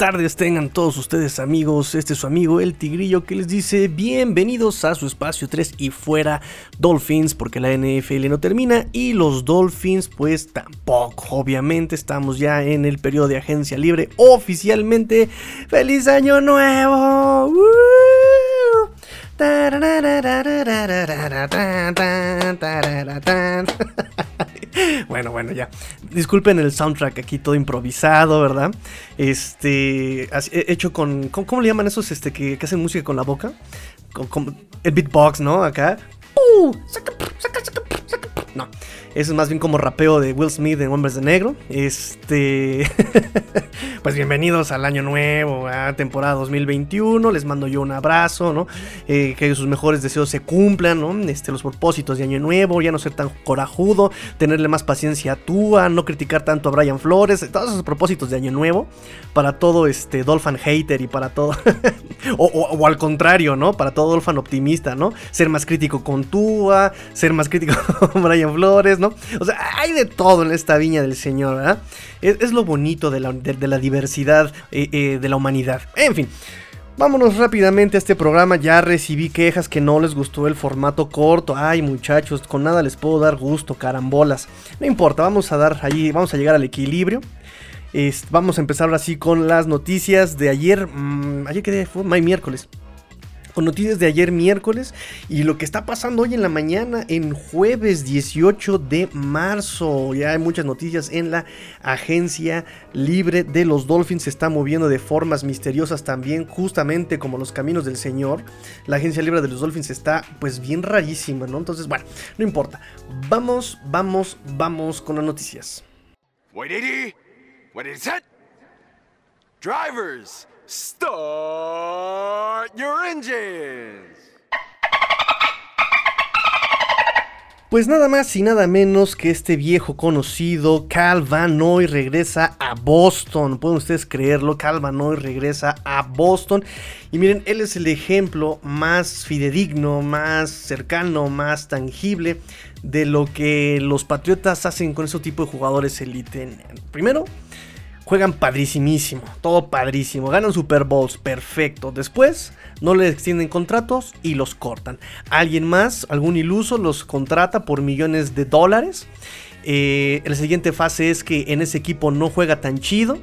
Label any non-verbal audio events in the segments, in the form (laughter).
tardes tengan todos ustedes amigos, este es su amigo el Tigrillo que les dice bienvenidos a su espacio 3 y fuera Dolphins porque la NFL no termina y los Dolphins pues tampoco, obviamente estamos ya en el periodo de agencia libre oficialmente, feliz año nuevo. (laughs) Bueno, bueno, ya. Disculpen el soundtrack aquí todo improvisado, ¿verdad? Este, hecho con, ¿cómo, le llaman esos este, que, hacen música con la boca? Con, el beatbox, ¿no? Acá. No. Es más bien como rapeo de Will Smith en Hombres de Negro. Este. (laughs) pues bienvenidos al año nuevo, a temporada 2021. Les mando yo un abrazo, ¿no? Eh, que sus mejores deseos se cumplan, ¿no? Este, los propósitos de año nuevo, ya no ser tan corajudo, tenerle más paciencia a Tua, no criticar tanto a Brian Flores, todos esos propósitos de año nuevo para todo este Dolphin hater y para todo. (laughs) o, o, al contrario, ¿no? Para todo Dolphin optimista, ¿no? Ser más crítico con Tua, ser más crítico (laughs) con Brian Flores. O sea, hay de todo en esta viña del Señor. Es, lo bonito de la, diversidad eh, eh, de la humanidad. En fin. Vámonos rápidamente a este programa. Ya recibí quejas que no les gustó el formato corto. Ay, muchachos, con nada les puedo dar gusto, carambolas. No importa, vamos a dar ahí, vamos a llegar al equilibrio. vamos a empezar ahora sí con las noticias de ayer. Mm, ayer que fue, miércoles con noticias de ayer miércoles y lo que está pasando hoy en la mañana en jueves 18 de marzo. Ya hay muchas noticias en la agencia libre de los Dolphins. Se está moviendo de formas misteriosas también, justamente como los caminos del Señor. La agencia libre de los Dolphins está pues bien rarísima, ¿no? Entonces, bueno, no importa. Vamos, vamos, vamos con las noticias. Drivers. Start your engines. Pues nada más y nada menos que este viejo conocido Cal Van Noy regresa a Boston. Pueden ustedes creerlo, Cal Van Noy regresa a Boston. Y miren, él es el ejemplo más fidedigno, más cercano, más tangible de lo que los Patriotas hacen con ese tipo de jugadores elite. Primero, juegan padrísimísimo, todo padrísimo, ganan Super Bowls, perfecto. Después no les extienden contratos y los cortan. Alguien más, algún iluso, los contrata por millones de dólares. Eh, la siguiente fase es que en ese equipo no juega tan chido.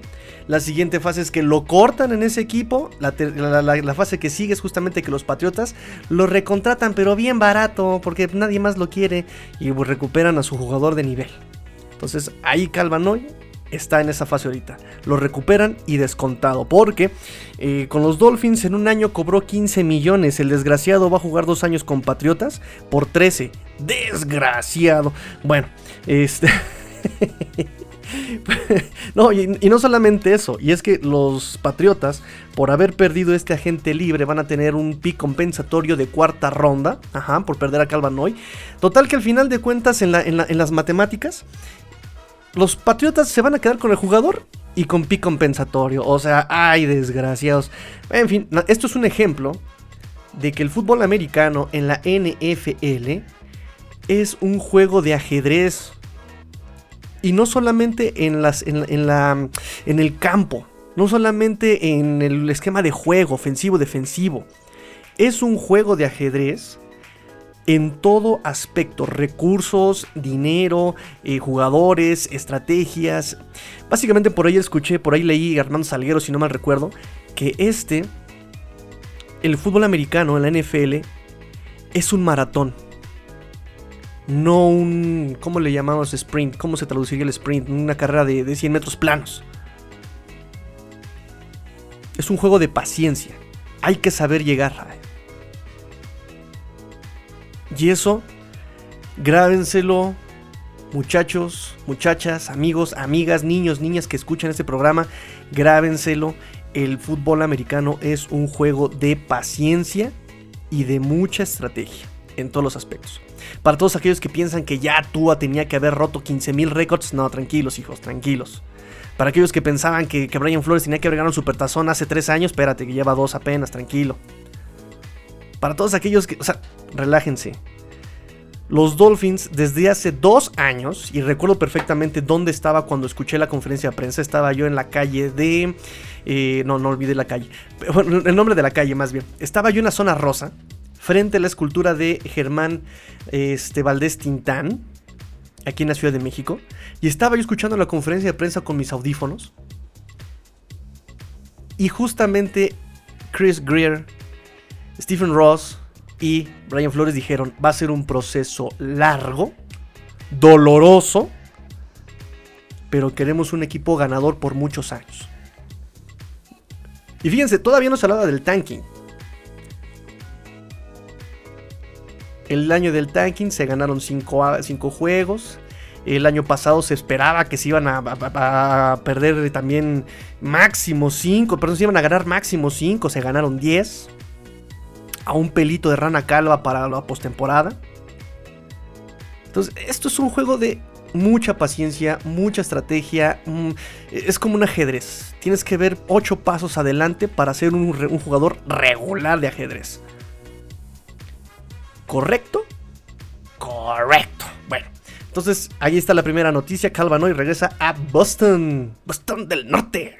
La siguiente fase es que lo cortan en ese equipo. La, fase que sigue es justamente que los Patriotas lo recontratan, pero bien barato, porque nadie más lo quiere. Y recuperan a su jugador de nivel. Entonces ahí Calvanoy está en esa fase ahorita. Lo recuperan y descontado. Porque eh, con los Dolphins en un año cobró 15 millones. El desgraciado va a jugar dos años con Patriotas por 13. Desgraciado. Bueno, este... (laughs) no, y, no solamente eso, y es que los Patriotas, por haber perdido este agente libre, van a tener un pick compensatorio de cuarta ronda, ajá, por perder a Calvanoy. Total que al final de cuentas, en, en las matemáticas, los Patriotas se van a quedar con el jugador y con pick compensatorio. O sea, ay, desgraciados. En fin, esto es un ejemplo de que el fútbol americano en la NFL es un juego de ajedrez. Y no solamente en, las, en, la, en el campo, no solamente en el esquema de juego ofensivo-defensivo. Es un juego de ajedrez en todo aspecto, recursos, dinero, eh, jugadores, estrategias. Básicamente por ahí escuché, por ahí leí Armando Salguero, si no mal recuerdo, que este, el fútbol americano, la NFL, es un maratón. No un, ¿cómo le llamamos sprint? ¿Cómo se traduciría el sprint? Una carrera de, de 100 metros planos. Es un juego de paciencia. Hay que saber llegar. Y eso, grábenselo, muchachos, muchachas, amigos, amigas, niños, niñas que escuchan este programa, grábenselo. El fútbol americano es un juego de paciencia y de mucha estrategia en todos los aspectos. Para todos aquellos que piensan que ya Tua tenía que haber roto 15.000 récords, no, tranquilos hijos, tranquilos. Para aquellos que pensaban que, que Brian Flores tenía que haber ganado un supertazón hace 3 años, espérate, que lleva dos apenas, tranquilo. Para todos aquellos que, o sea, relájense. Los Dolphins desde hace dos años, y recuerdo perfectamente dónde estaba cuando escuché la conferencia de prensa, estaba yo en la calle de... Eh, no, no olvidé la calle. Bueno, el nombre de la calle más bien. Estaba yo en la zona rosa, frente a la escultura de Germán este, Valdés Tintán, aquí en la Ciudad de México, y estaba yo escuchando la conferencia de prensa con mis audífonos. Y justamente Chris Greer, Stephen Ross, y Brian Flores dijeron, va a ser un proceso largo, doloroso, pero queremos un equipo ganador por muchos años. Y fíjense, todavía no se hablaba del tanking. El año del tanking se ganaron 5 juegos. El año pasado se esperaba que se iban a, perder también máximo 5, pero se iban a ganar máximo 5, se ganaron 10 a un pelito de rana calva para la postemporada. Entonces, esto es un juego de mucha paciencia, mucha estrategia. Mm, es como un ajedrez. Tienes que ver ocho pasos adelante para ser un, jugador regular de ajedrez. ¿Correcto? Correcto. Bueno, entonces ahí está la primera noticia. Calvanoy regresa a Boston. Boston del Norte.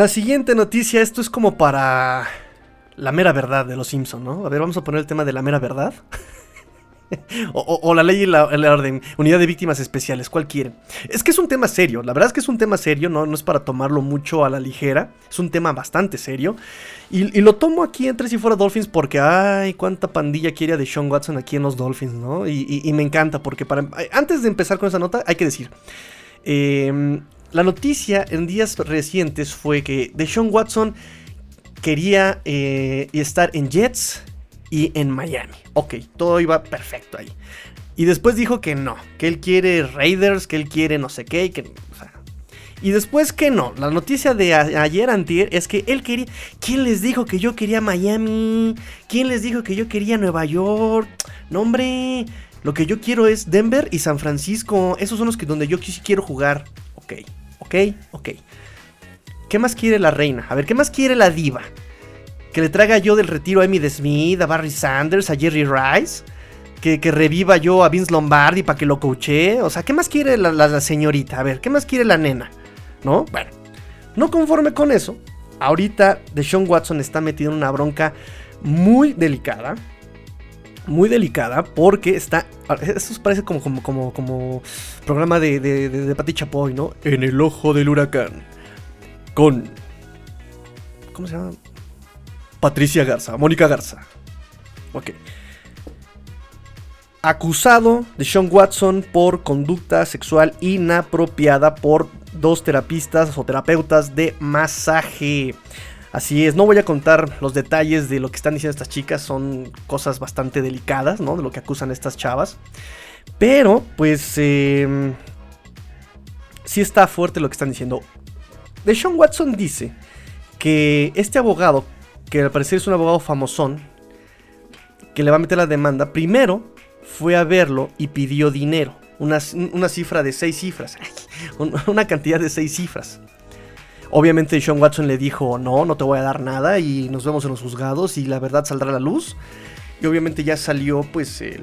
La siguiente noticia, esto es como para la mera verdad de los Simpson, ¿no? A ver, vamos a poner el tema de la mera verdad. (laughs) o, la ley y la, orden, unidad de víctimas especiales, ¿cuál quieren? Es que es un tema serio, la verdad es que es un tema serio, no, no es para tomarlo mucho a la ligera, es un tema bastante serio. Y, lo tomo aquí entre si fuera Dolphins porque, ay, cuánta pandilla quiere de Sean Watson aquí en los Dolphins, ¿no? Y, me encanta porque para, antes de empezar con esa nota hay que decir, eh, la noticia en días recientes fue que Deshaun Watson quería eh, estar en Jets y en Miami. Ok, todo iba perfecto ahí. Y después dijo que no, que él quiere Raiders, que él quiere no sé qué, que, y después que no. La noticia de ayer antier es que él quería. ¿Quién les dijo que yo quería Miami? ¿Quién les dijo que yo quería Nueva York? No, hombre. Lo que yo quiero es Denver y San Francisco. Esos son los que donde yo quiero jugar. Ok. ¿Ok? Ok. ¿Qué más quiere la reina? A ver, ¿qué más quiere la diva? Que le traiga yo del retiro a Amy Smith, a Barry Sanders, a Jerry Rice. Que, reviva yo a Vince Lombardi para que lo coache. O sea, ¿qué más quiere la, señorita? A ver, ¿qué más quiere la nena? ¿No? Bueno, no conforme con eso, ahorita Deshaun Watson está metido en una bronca muy delicada muy delicada porque está. Eso parece como, como, como, como programa de, de, de, Pati Chapoy, ¿no? En el ojo del huracán. Con. ¿Cómo se llama? Patricia Garza, Mónica Garza. Ok. Acusado de Sean Watson por conducta sexual inapropiada por dos terapistas o terapeutas de masaje. Así es, no voy a contar los detalles de lo que están diciendo estas chicas, son cosas bastante delicadas, ¿no? De lo que acusan estas chavas. Pero, pues, eh, sí está fuerte lo que están diciendo. De Sean Watson dice que este abogado, que al parecer es un abogado famosón, que le va a meter la demanda, primero fue a verlo y pidió dinero. Una, una cifra de seis cifras. una cantidad de seis cifras. Obviamente Sean Watson le dijo, no, no te voy a dar nada y nos vemos en los juzgados y la verdad saldrá a la luz. Y obviamente ya salió pues el,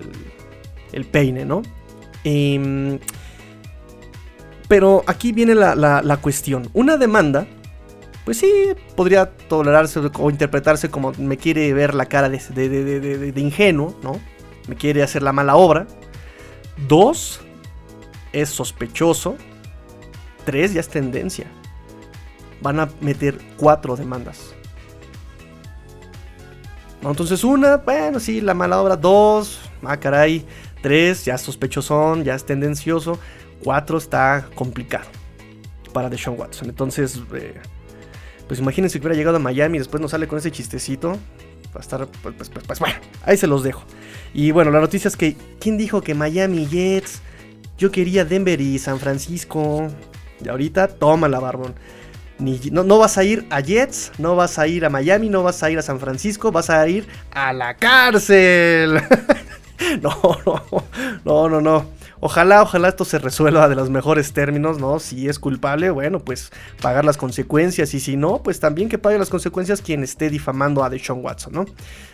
el peine, ¿no? Em, pero aquí viene la, cuestión. Una demanda, pues sí, podría tolerarse o interpretarse como me quiere ver la cara de, de ingenuo, ¿no? Me quiere hacer la mala obra. Dos, es sospechoso. Tres, ya es tendencia van a meter cuatro demandas. Entonces una, bueno, sí, la mala obra. Dos, ah, caray. Tres, ya sospechosón, ya es tendencioso. Cuatro, está complicado para Deshaun Watson. Entonces, eh, pues imagínense que hubiera llegado a Miami y después nos sale con ese chistecito. Va a estar, pues, pues, pues, pues, bueno, ahí se los dejo. Y bueno, la noticia es que, ¿quién dijo que Miami Jets? Yo quería Denver y San Francisco. Y ahorita, toma la barbón. Ni, no, no vas a ir a Jets, no vas a ir a Miami, no vas a ir a San Francisco, vas a ir a la cárcel. (laughs) no, no, no, no, no. Ojalá, ojalá esto se resuelva de los mejores términos, ¿no? Si es culpable, bueno, pues pagar las consecuencias. Y si no, pues también que pague las consecuencias quien esté difamando a Deshaun Watson, ¿no?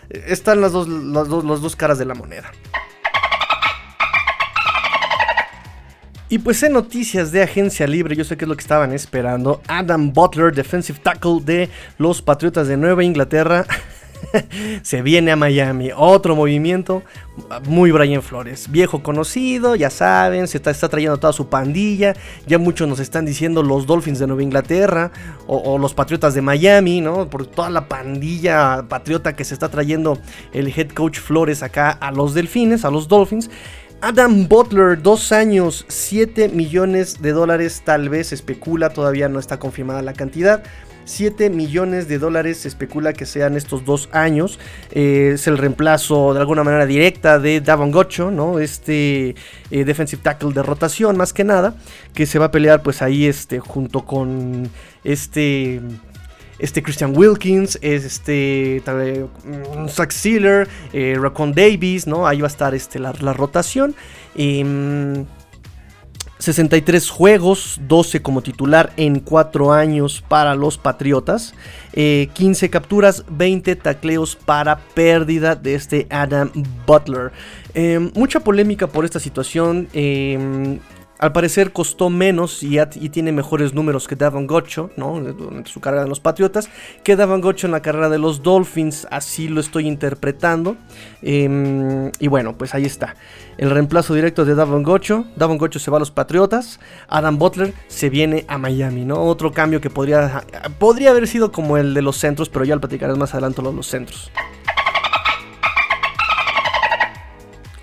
Están las dos, las dos, las dos caras de la moneda. Y pues en noticias de agencia libre, yo sé que es lo que estaban esperando. Adam Butler, defensive tackle de los Patriotas de Nueva Inglaterra. (laughs) se viene a Miami. Otro movimiento muy Brian Flores. Viejo conocido, ya saben, se está, trayendo toda su pandilla. Ya muchos nos están diciendo los Dolphins de Nueva Inglaterra o, o, los Patriotas de Miami, ¿no? Por toda la pandilla patriota que se está trayendo el head coach Flores acá a los Delfines, a los Dolphins. Adam Butler, dos años, 7 millones de dólares, tal vez especula, todavía no está confirmada la cantidad. 7 millones de dólares se especula que sean estos dos años. Eh, es el reemplazo de alguna manera directa de Davon Gocho, ¿no? Este eh, defensive tackle de rotación más que nada, que se va a pelear pues ahí este, junto con este este Christian Wilkins, este um, Zach Sealer, eh, Raccoon Davis, ¿no? Ahí va a estar este, la, la rotación. Eh, 63 juegos, 12 como titular en 4 años para los Patriotas, eh, 15 capturas, 20 tacleos para pérdida de este Adam Butler. Eh, mucha polémica por esta situación. Eh, al parecer costó menos y, y, tiene mejores números que Davon Gocho, ¿no? Durante su carrera en los Patriotas, que Davon Gocho en la carrera de los Dolphins, así lo estoy interpretando. Eh, y bueno, pues ahí está. El reemplazo directo de Davon Gocho. Davon Gocho se va a los Patriotas. Adam Butler se viene a Miami, ¿no? Otro cambio que podría, podría haber sido como el de los centros, pero ya lo platicaré más adelante los, los centros.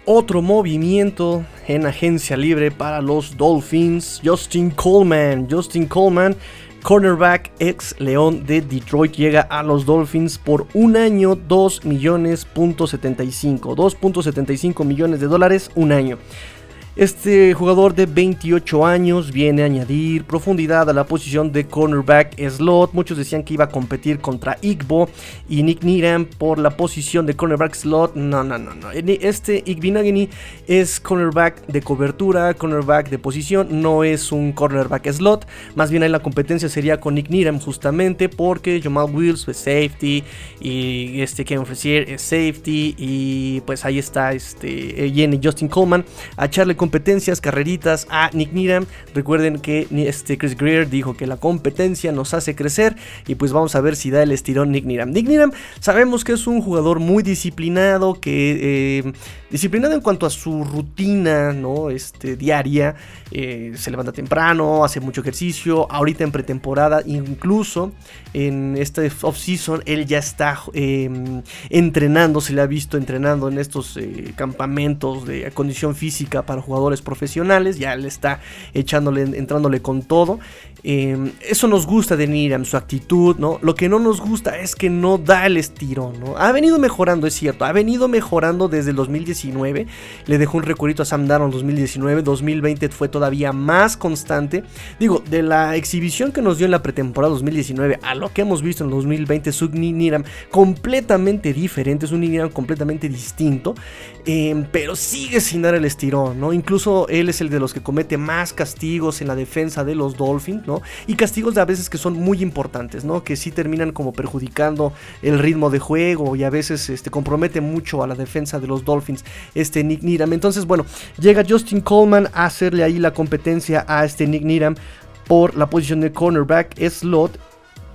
Otro movimiento en agencia libre para los Dolphins. Justin Coleman. Justin Coleman, cornerback ex León de Detroit, llega a los Dolphins por un año, 2 millones, 75. 2.75 millones de dólares, un año. Este jugador de 28 años viene a añadir profundidad a la posición de cornerback slot. Muchos decían que iba a competir contra Igbo y Nick Needham por la posición de cornerback slot. No, no, no, no. Este Igbinagini es cornerback de cobertura, cornerback de posición, no es un cornerback slot. Más bien ahí la competencia sería con Nick Needham justamente porque Jamal Wills es safety y este Kevin Frazier es safety y pues ahí está este Jenny Justin Coleman a echarle competencias, carreritas a Nick Needham. Recuerden que este Chris Greer dijo que la competencia nos hace crecer y pues vamos a ver si da el estirón Nick Needham. Nick Needham sabemos que es un jugador muy disciplinado, que eh, disciplinado en cuanto a su rutina, ¿no? Este diaria, eh, se levanta temprano, hace mucho ejercicio. Ahorita en pretemporada, incluso en este off season, él ya está eh, entrenando, se le ha visto entrenando en estos eh, campamentos de condición física para jugadores profesionales, ya le está echándole, entrándole con todo. Eh, eso nos gusta de Niram, su actitud, ¿no? Lo que no nos gusta es que no da el estirón, ¿no? Ha venido mejorando, es cierto, ha venido mejorando desde el 2019. Le dejó un recuerdo a Sam Darnold 2019, 2020 fue todavía más constante. Digo, de la exhibición que nos dio en la pretemporada 2019 a lo que hemos visto en 2020, su Niram completamente diferente, es un Niram completamente distinto, eh, pero sigue sin dar el estirón, ¿no? Incluso él es el de los que comete más castigos en la defensa de los Dolphins, Y castigos de a veces que son muy importantes, ¿no? Que sí terminan como perjudicando el ritmo de juego y a veces este, compromete mucho a la defensa de los Dolphins, este Nick Needham. Entonces, bueno, llega Justin Coleman a hacerle ahí la competencia a este Nick Needham por la posición de cornerback slot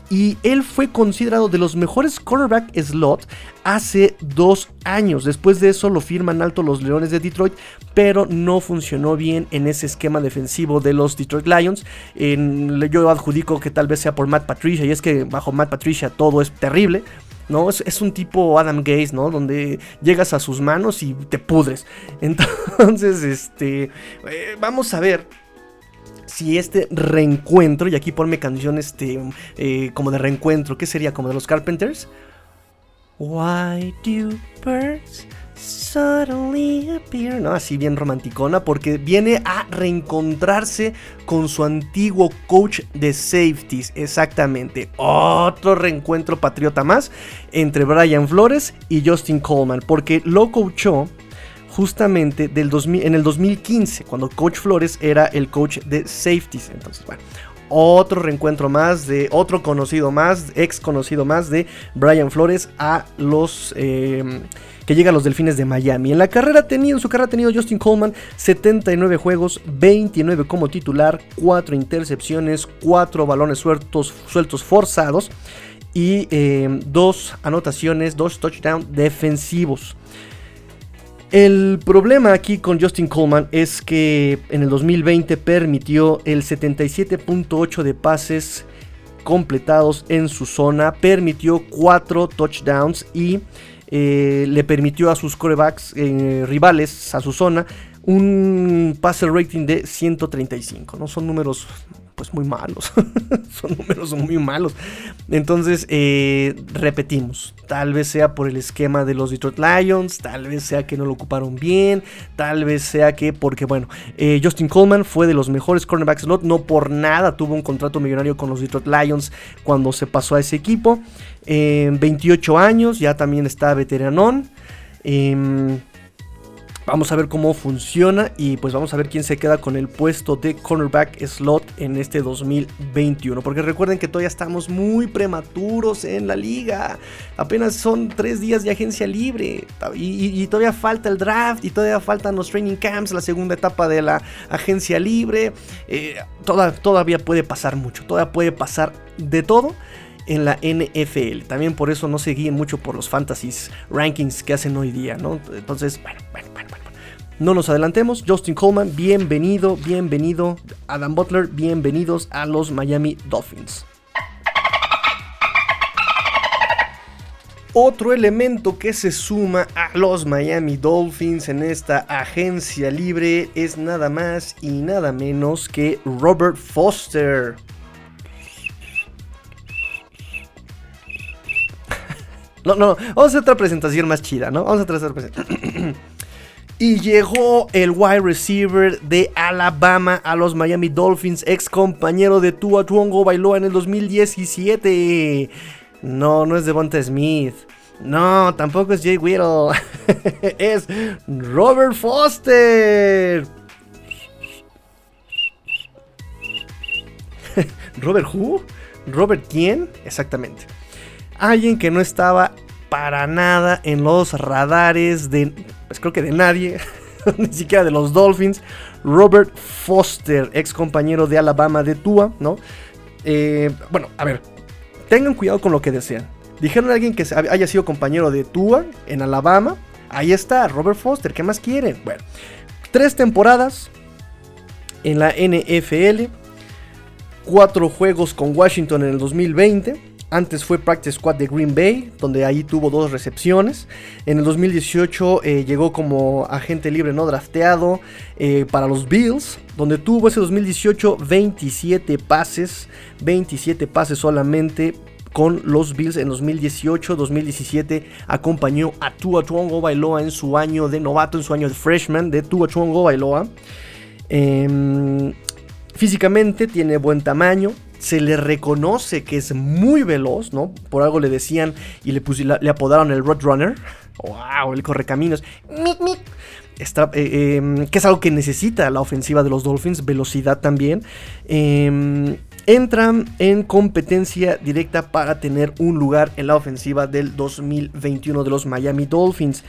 y él fue considerado de los mejores cornerback slot hace dos años. Después de eso lo firman alto los Leones de Detroit, pero no funcionó bien en ese esquema defensivo de los Detroit Lions. Yo adjudico que tal vez sea por Matt Patricia, y es que bajo Matt Patricia todo es terrible. ¿no? Es, es, un tipo Adam Gaze, ¿no? Donde llegas a sus manos y te pudres. (laughs) Entonces, este, eh, vamos a ver si este reencuentro, y aquí ponme canción este, eh, como de reencuentro, ¿qué sería? Como de los Carpenters. Why do birds Suddenly appear, ¿no? Así bien romanticona, porque viene a reencontrarse con su antiguo coach de safeties. Exactamente. Otro reencuentro patriota más entre Brian Flores y Justin Coleman, porque lo coachó justamente del 2000, en el 2015, cuando Coach Flores era el coach de safeties. Entonces, bueno, otro reencuentro más de otro conocido más, ex conocido más de Brian Flores a los em, que llega a los Delfines de Miami. En la carrera en su carrera ha tenido Justin Coleman 79 juegos, 29 como titular, 4 intercepciones, 4 balones sueltos, sueltos forzados y 2 em, anotaciones, 2 touchdowns defensivos. El problema aquí con Justin Coleman es que en el 2020 permitió el 77.8 de pases completados en su zona, permitió 4 touchdowns y eh, le permitió a sus corebacks eh, rivales, a su zona, un passer rating de 135. ¿no? Son números pues muy malos. (laughs) Son números muy malos. Entonces, eh, repetimos. Tal vez sea por el esquema de los Detroit Lions. Tal vez sea que no lo ocuparon bien. Tal vez sea que, porque bueno, eh, Justin Coleman fue de los mejores cornerbacks slot. No por nada tuvo un contrato millonario con los Detroit Lions cuando se pasó a ese equipo. 28 años, ya también está veteranón. Em, Vamos a ver cómo funciona y pues vamos a ver quién se queda con el puesto de cornerback slot en este 2021. Porque recuerden que todavía estamos muy prematuros en la liga. Apenas son tres días de agencia libre y, todavía falta el draft y todavía faltan los training camps, la segunda etapa de la agencia libre. Eh, todavía puede pasar mucho, todavía puede pasar de todo en la NFL. También por eso no se guíen mucho por los fantasies rankings que hacen hoy día, ¿no? Entonces, bueno, bueno, bueno, bueno. No nos adelantemos. Justin Coleman, bienvenido, bienvenido. Adam Butler, bienvenidos a los Miami Dolphins. Otro elemento que se suma a los Miami Dolphins en esta agencia libre es nada más y nada menos que Robert Foster. No, no, vamos a hacer otra presentación más chida, ¿no? Vamos a hacer otra presentación. (clears throat) y llegó el wide receiver de Alabama a los Miami Dolphins, ex compañero de Tua Tuongo Bailoa en el 2017. No, no es Devonta Smith. No, tampoco es Jay Whittle. (laughs) es Robert Foster. (laughs) ¿Robert who? ¿Robert quién? Exactamente alguien que no estaba para nada en los radares de, pues creo que de nadie, (laughs) ni siquiera de los Dolphins, Robert Foster, ex compañero de Alabama de Tua, ¿no? Eh, bueno, a ver, tengan cuidado con lo que desean. Dijeron a alguien que haya sido compañero de Tua en Alabama, ahí está, Robert Foster, ¿qué más quieren? Bueno, tres temporadas en la NFL, cuatro juegos con Washington en el 2020 antes fue Practice Squad de Green Bay, donde ahí tuvo dos recepciones. En el 2018 eh, llegó como agente libre no drafteado eh, para los Bills, donde tuvo ese 2018 27 pases, 27 pases solamente con los Bills en 2018-2017 acompañó a Tua Tuongo Bailoa en su año de novato, en su año de freshman de Tua Tuongo Bailoa. Em, físicamente tiene buen tamaño, se le reconoce que es muy veloz, ¿no? Por algo le decían y le, apodaron el Roadrunner. ¡Wow! El correcaminos. Está, eh, em, que es algo que necesita la ofensiva de los Dolphins, velocidad también. Eh, entran en competencia directa para tener un lugar en la ofensiva del 2021 de los Miami Dolphins.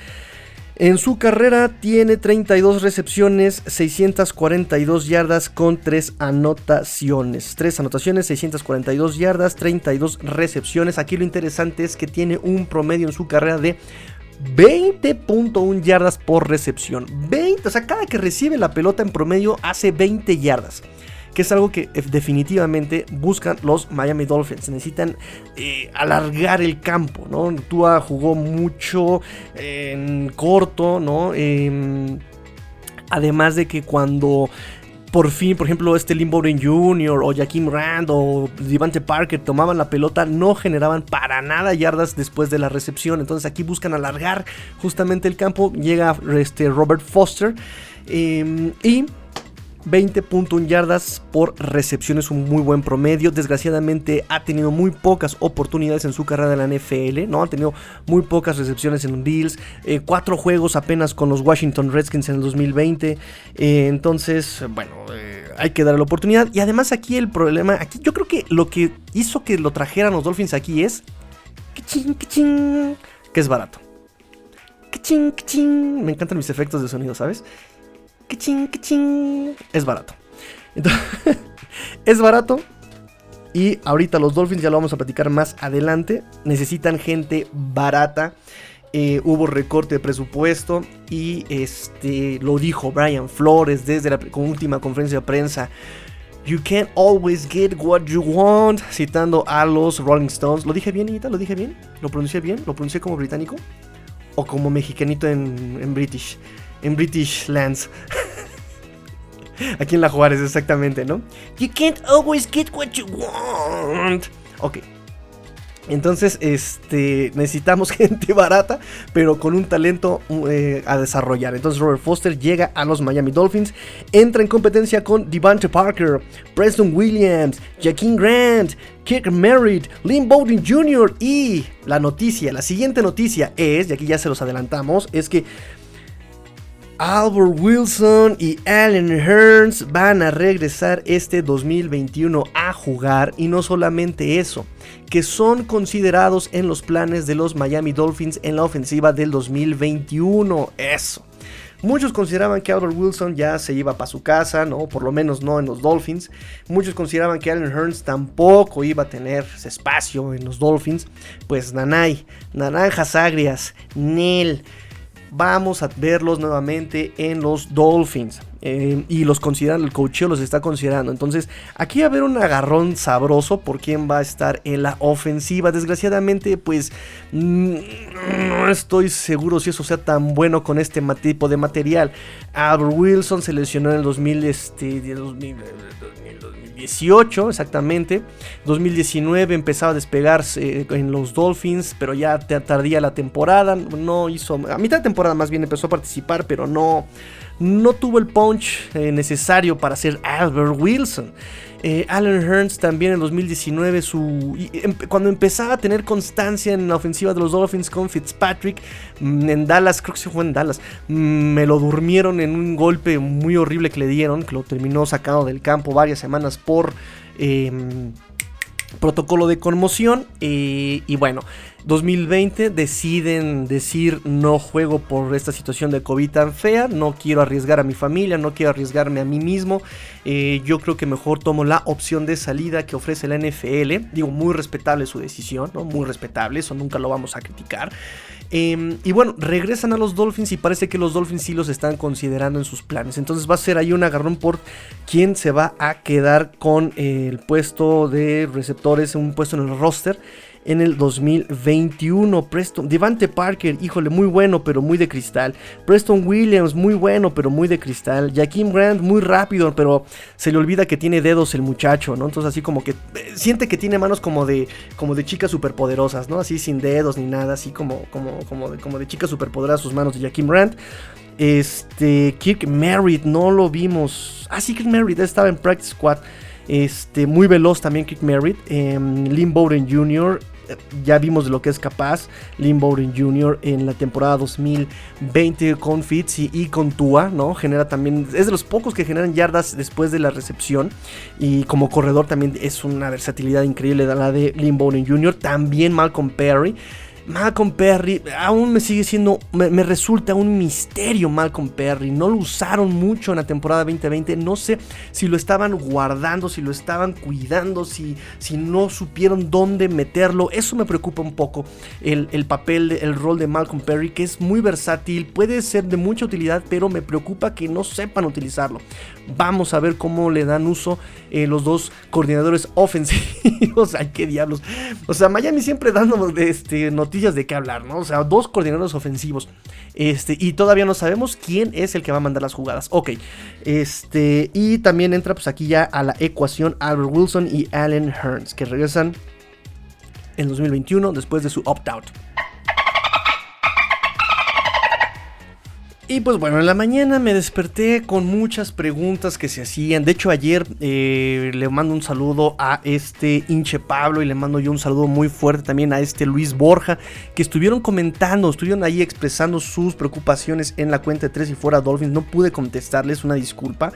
En su carrera tiene 32 recepciones, 642 yardas con 3 anotaciones. 3 anotaciones, 642 yardas, 32 recepciones. Aquí lo interesante es que tiene un promedio en su carrera de 20.1 yardas por recepción. 20, o sea, cada que recibe la pelota en promedio hace 20 yardas que es algo que eh, definitivamente buscan los Miami Dolphins. Necesitan eh, alargar el campo, ¿no? Tua jugó mucho en corto, ¿no? Em, además de que cuando por fin, por ejemplo, este Lynn Jr. o Jaquim Rand o Devante Parker tomaban la pelota, no generaban para nada yardas después de la recepción. Entonces aquí buscan alargar justamente el campo. Llega este Robert Foster em, y 20.1 yardas por recepción es un muy buen promedio. Desgraciadamente ha tenido muy pocas oportunidades en su carrera de la NFL, ¿no? Ha tenido muy pocas recepciones en Bills, eh, cuatro juegos apenas con los Washington Redskins en el 2020. Eh, entonces, bueno, eh, hay que darle la oportunidad. Y además aquí el problema, aquí yo creo que lo que hizo que lo trajeran los Dolphins aquí es que es barato. Me encantan mis efectos de sonido, ¿sabes? Que ching, que ching, es barato. (laughs) Es barato. Y ahorita los Dolphins, ya lo vamos a platicar más adelante, necesitan gente barata. Eh, hubo recorte de presupuesto y este lo dijo Brian Flores desde la última conferencia de prensa. You can't always get what you want. Citando a los Rolling Stones. ¿Lo dije bien, Ita? ¿Lo dije bien? ¿Lo pronuncié bien? ¿Lo pronuncié como británico? ¿O como mexicanito en British? En British Lands. Aquí en la Juárez, exactamente, ¿no? You can't always get what you want. Ok. Entonces, este, necesitamos (laughs) gente barata, pero con un talento eh, a desarrollar. Entonces, Robert Foster llega a los Miami Dolphins, entra en competencia con Devante Parker, Preston Williams, Jaquin Grant, Kirk Merritt, Lynn Bowden Jr. Y la noticia, la siguiente noticia es, y aquí ya se los adelantamos, es que Albert Wilson y Allen Hearns van a regresar este 2021 a jugar y no solamente eso, que son considerados en los planes de los Miami Dolphins en la ofensiva del 2021. Eso. Muchos consideraban que Albert Wilson ya se iba para su casa, ¿no? Por lo menos no en los Dolphins. Muchos consideraban que Allen Hearns tampoco iba a tener espacio en los Dolphins. Pues Nanay, Naranjas Agrias, Nel vamos a verlos nuevamente en los Dolphins. Eh, y los consideran, el coacheo los está considerando. Entonces, aquí va a haber un agarrón sabroso por quién va a estar en la ofensiva. Desgraciadamente, pues mm, no estoy seguro si eso sea tan bueno con este tipo de material. Albert Wilson se lesionó en el 2000, este, 2018, exactamente. 2019 empezaba a despegarse en los Dolphins, pero ya tardía la temporada. No hizo, a mitad de temporada más bien empezó a participar, pero no no tuvo el punch eh, necesario para ser Albert Wilson. Eh, Alan Hearns también en 2019, su, cuando empezaba a tener constancia en la ofensiva de los Dolphins con Fitzpatrick, mm, en Dallas, creo que se fue en Dallas, mm, me lo durmieron en un golpe muy horrible que le dieron, que lo terminó sacado del campo varias semanas por... Em, protocolo de conmoción eh, y bueno 2020 deciden decir no juego por esta situación de COVID tan fea, no quiero arriesgar a mi familia, no quiero arriesgarme a mí mismo, eh, yo creo que mejor tomo la opción de salida que ofrece la NFL, digo muy respetable su decisión, ¿no? muy respetable, eso nunca lo vamos a criticar. Em, y bueno, regresan a los Dolphins y parece que los Dolphins sí los están considerando en sus planes. Entonces va a ser ahí un agarrón por quién se va a quedar con el puesto de receptores, un puesto en el roster en el 2021. Preston, Devante Parker, híjole, muy bueno, pero muy de cristal. Preston Williams, muy bueno, pero muy de cristal. Jaquim Grant, muy rápido, pero se le olvida que tiene dedos el muchacho, ¿no? Entonces así como que eh, siente que tiene manos como de, como de chicas superpoderosas, ¿no? Así sin dedos ni nada, así como, como, como, de, como de chicas superpoderosas sus manos de Jaquim Grant. Este, Kirk Merritt, no lo vimos. Ah, sí, Kirk Merritt estaba en Practice Squad. Este, muy veloz también Kirk Merritt. Em, Lynn Bowden Jr ya vimos de lo que es capaz Lynn Bowden Jr. en la temporada 2020 con Fitz y, con Tua, ¿no? Genera también, es de los pocos que generan yardas después de la recepción y como corredor también es una versatilidad increíble la de Lynn Bowden Jr. También Malcolm Perry. Malcolm Perry aún me sigue siendo, me, resulta un misterio Malcolm Perry. No lo usaron mucho en la temporada 2020. No sé si lo estaban guardando, si lo estaban cuidando, si, si no supieron dónde meterlo. Eso me preocupa un poco. El, papel, el rol de Malcolm Perry, que es muy versátil, puede ser de mucha utilidad, pero me preocupa que no sepan utilizarlo. Vamos a ver cómo le dan uso eh, los dos coordinadores (laughs) ofensivos. Ay, qué diablos. O sea, Miami siempre dándonos este, noticias de qué hablar, ¿no? O sea, dos coordinadores ofensivos. Este, y todavía no sabemos quién es el que va a mandar las jugadas. Ok. Este, y también entra pues aquí ya a la ecuación Albert Wilson y Allen Hearns, que regresan en 2021 después de su opt-out. Y pues bueno, en la mañana me desperté con muchas preguntas que se hacían. De hecho, ayer eh, le mando un saludo a este hinche Pablo y le mando yo un saludo muy fuerte también a este Luis Borja, que estuvieron comentando, estuvieron ahí expresando sus preocupaciones en la cuenta de Tres y Fuera Dolphins. No pude contestarles, una disculpa.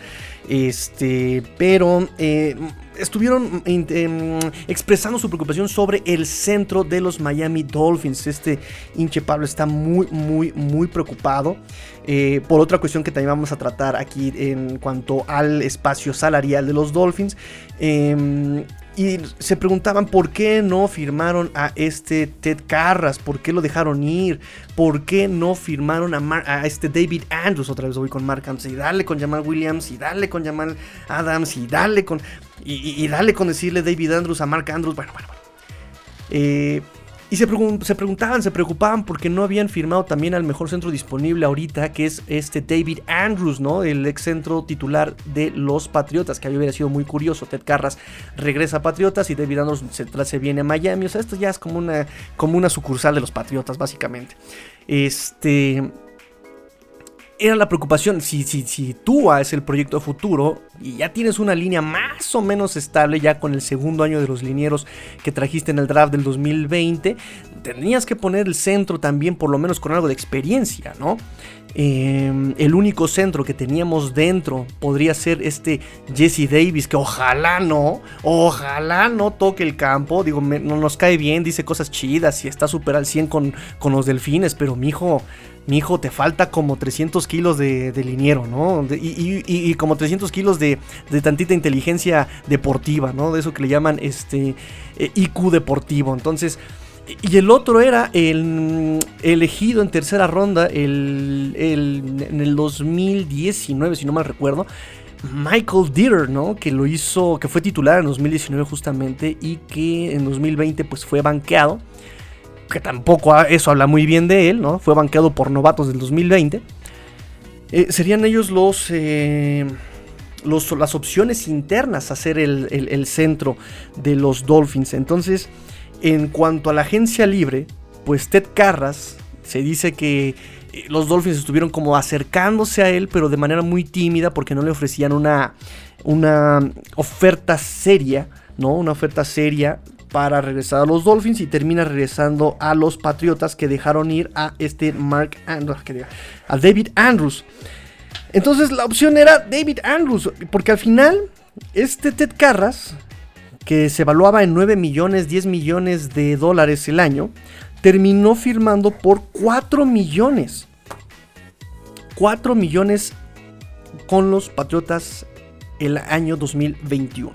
Este, pero eh, estuvieron em, expresando su preocupación sobre el centro de los Miami Dolphins. Este hinche Pablo está muy, muy, muy preocupado. Eh, por otra cuestión que también vamos a tratar aquí en cuanto al espacio salarial de los Dolphins. Em, y se preguntaban por qué no firmaron a este Ted Carras, por qué lo dejaron ir, por qué no firmaron a, este David Andrews. Otra vez voy con Mark Andrews y dale con Jamal Williams y dale con Jamal Adams y dale con. Y, dale con decirle David Andrews a Mark Andrews. Bueno, bueno, bueno. Eh, y se, preguntaban, se preocupaban porque no habían firmado también al mejor centro disponible ahorita, que es este David Andrews, ¿no? El ex centro titular de los Patriotas, que a sido muy curioso. Ted Carras regresa a Patriotas y David Andrews se, se viene a Miami. O sea, esto ya es como una, como una sucursal de los Patriotas, básicamente. Este era la preocupación, si, si, si Tua es el proyecto futuro y ya tienes una línea más o menos estable ya con el segundo año de los linieros que trajiste en el draft del 2020, tenías que poner el centro también por lo menos con algo de experiencia, ¿no? Em, el único centro que teníamos dentro podría ser este Jesse Davis, que ojalá no, ojalá no toque el campo. Digo, no nos cae bien, dice cosas chidas y está súper al 100 con, con los delfines, pero mi hijo mi hijo, te falta como 300 kilos de, liniero, ¿no? y, como 300 kilos de, tantita inteligencia deportiva, ¿no? De eso que le llaman este eh, IQ deportivo. Entonces, y el otro era el elegido en tercera ronda el, en el 2019, si no mal recuerdo. Michael Dieter, ¿no? Que lo hizo, que fue titular en 2019 justamente y que en 2020 pues fue banqueado que tampoco eso habla muy bien de él, ¿no? Fue banqueado por novatos del 2020. Eh, serían ellos eh, los, las opciones internas a ser el, centro de los Dolphins. Entonces, en cuanto a la agencia libre, pues Ted Carras se dice que eh, los Dolphins estuvieron como acercándose a él, pero de manera muy tímida porque no le ofrecían una, una oferta seria, ¿no? Una oferta seria para regresar a los Dolphins y termina regresando a los Patriotas que dejaron ir a este Mark Andrews, a David Andrews. Entonces la opción era David Andrews, porque al final este Ted Carras, que se evaluaba en 9 millones, 10 millones de dólares el año, terminó firmando por 4 millones. 4 millones con los Patriotas el año 2021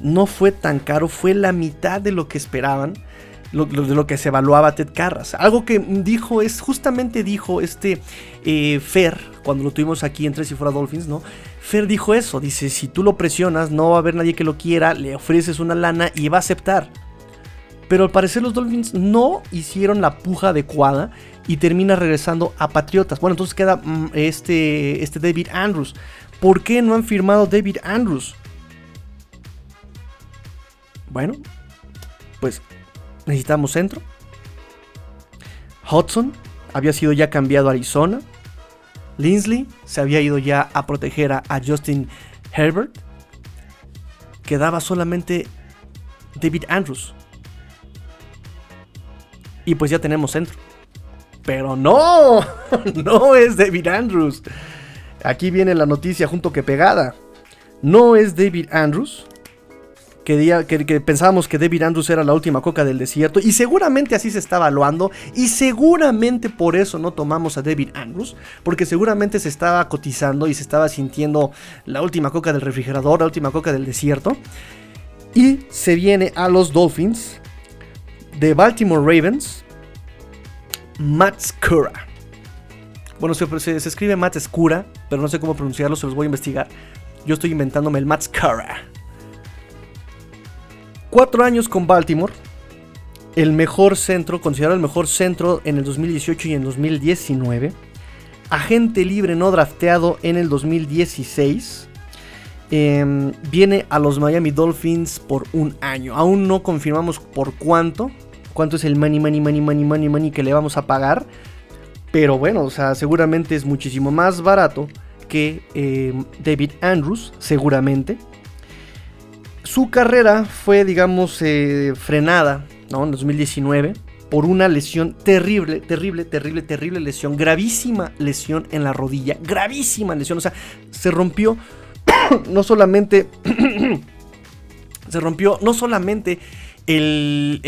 no fue tan caro, fue la mitad de lo que esperaban, de lo que se evaluaba Ted Carras. Algo que dijo es, justamente dijo este eh, Fer, cuando lo tuvimos aquí en Tres y Fuera Dolphins, ¿no? Fer dijo eso, dice, si tú lo presionas, no va a haber nadie que lo quiera, le ofreces una lana y va a aceptar. Pero al parecer los Dolphins no hicieron la puja adecuada y termina regresando a Patriotas. Bueno, entonces queda mm, este, este David Andrews. ¿Por qué no han firmado David Andrews? Bueno, pues necesitamos centro. Hudson había sido ya cambiado a Arizona. Linsley se había ido ya a proteger a, Justin Herbert. Quedaba solamente David Andrews. Y pues ya tenemos centro. Pero no, (laughs) no es David Andrews. Aquí viene la noticia junto que pegada. No es David Andrews que, pensábamos que David Andrews era la última coca del desierto y seguramente así se está evaluando y seguramente por eso no tomamos a David Andrews porque seguramente se estaba cotizando y se estaba sintiendo la última coca del refrigerador, la última coca del desierto y se viene a los Dolphins de Baltimore Ravens Matt Skura. Bueno, se, se, escribe Matt Skura, pero no sé cómo pronunciarlo, se los voy a investigar. Yo estoy inventándome el Matt Skura. Cuatro años con Baltimore. el mejor centro, considerado el mejor centro en el 2018 y en 2019. Agente libre no drafteado en el 2016. Em, viene a los Miami Dolphins por un año. Aún no confirmamos por cuánto. Cuánto es el money, money, money, money, money, money que le vamos a pagar. Pero bueno, o sea, seguramente es muchísimo más barato que em, David Andrews, seguramente. Su carrera fue, digamos, eh, frenada en 2019 por una lesión terrible, terrible, terrible, terrible lesión, gravísima lesión en la rodilla, gravísima lesión, o sea, se rompió (coughs) no solamente, (coughs) se rompió no solamente el,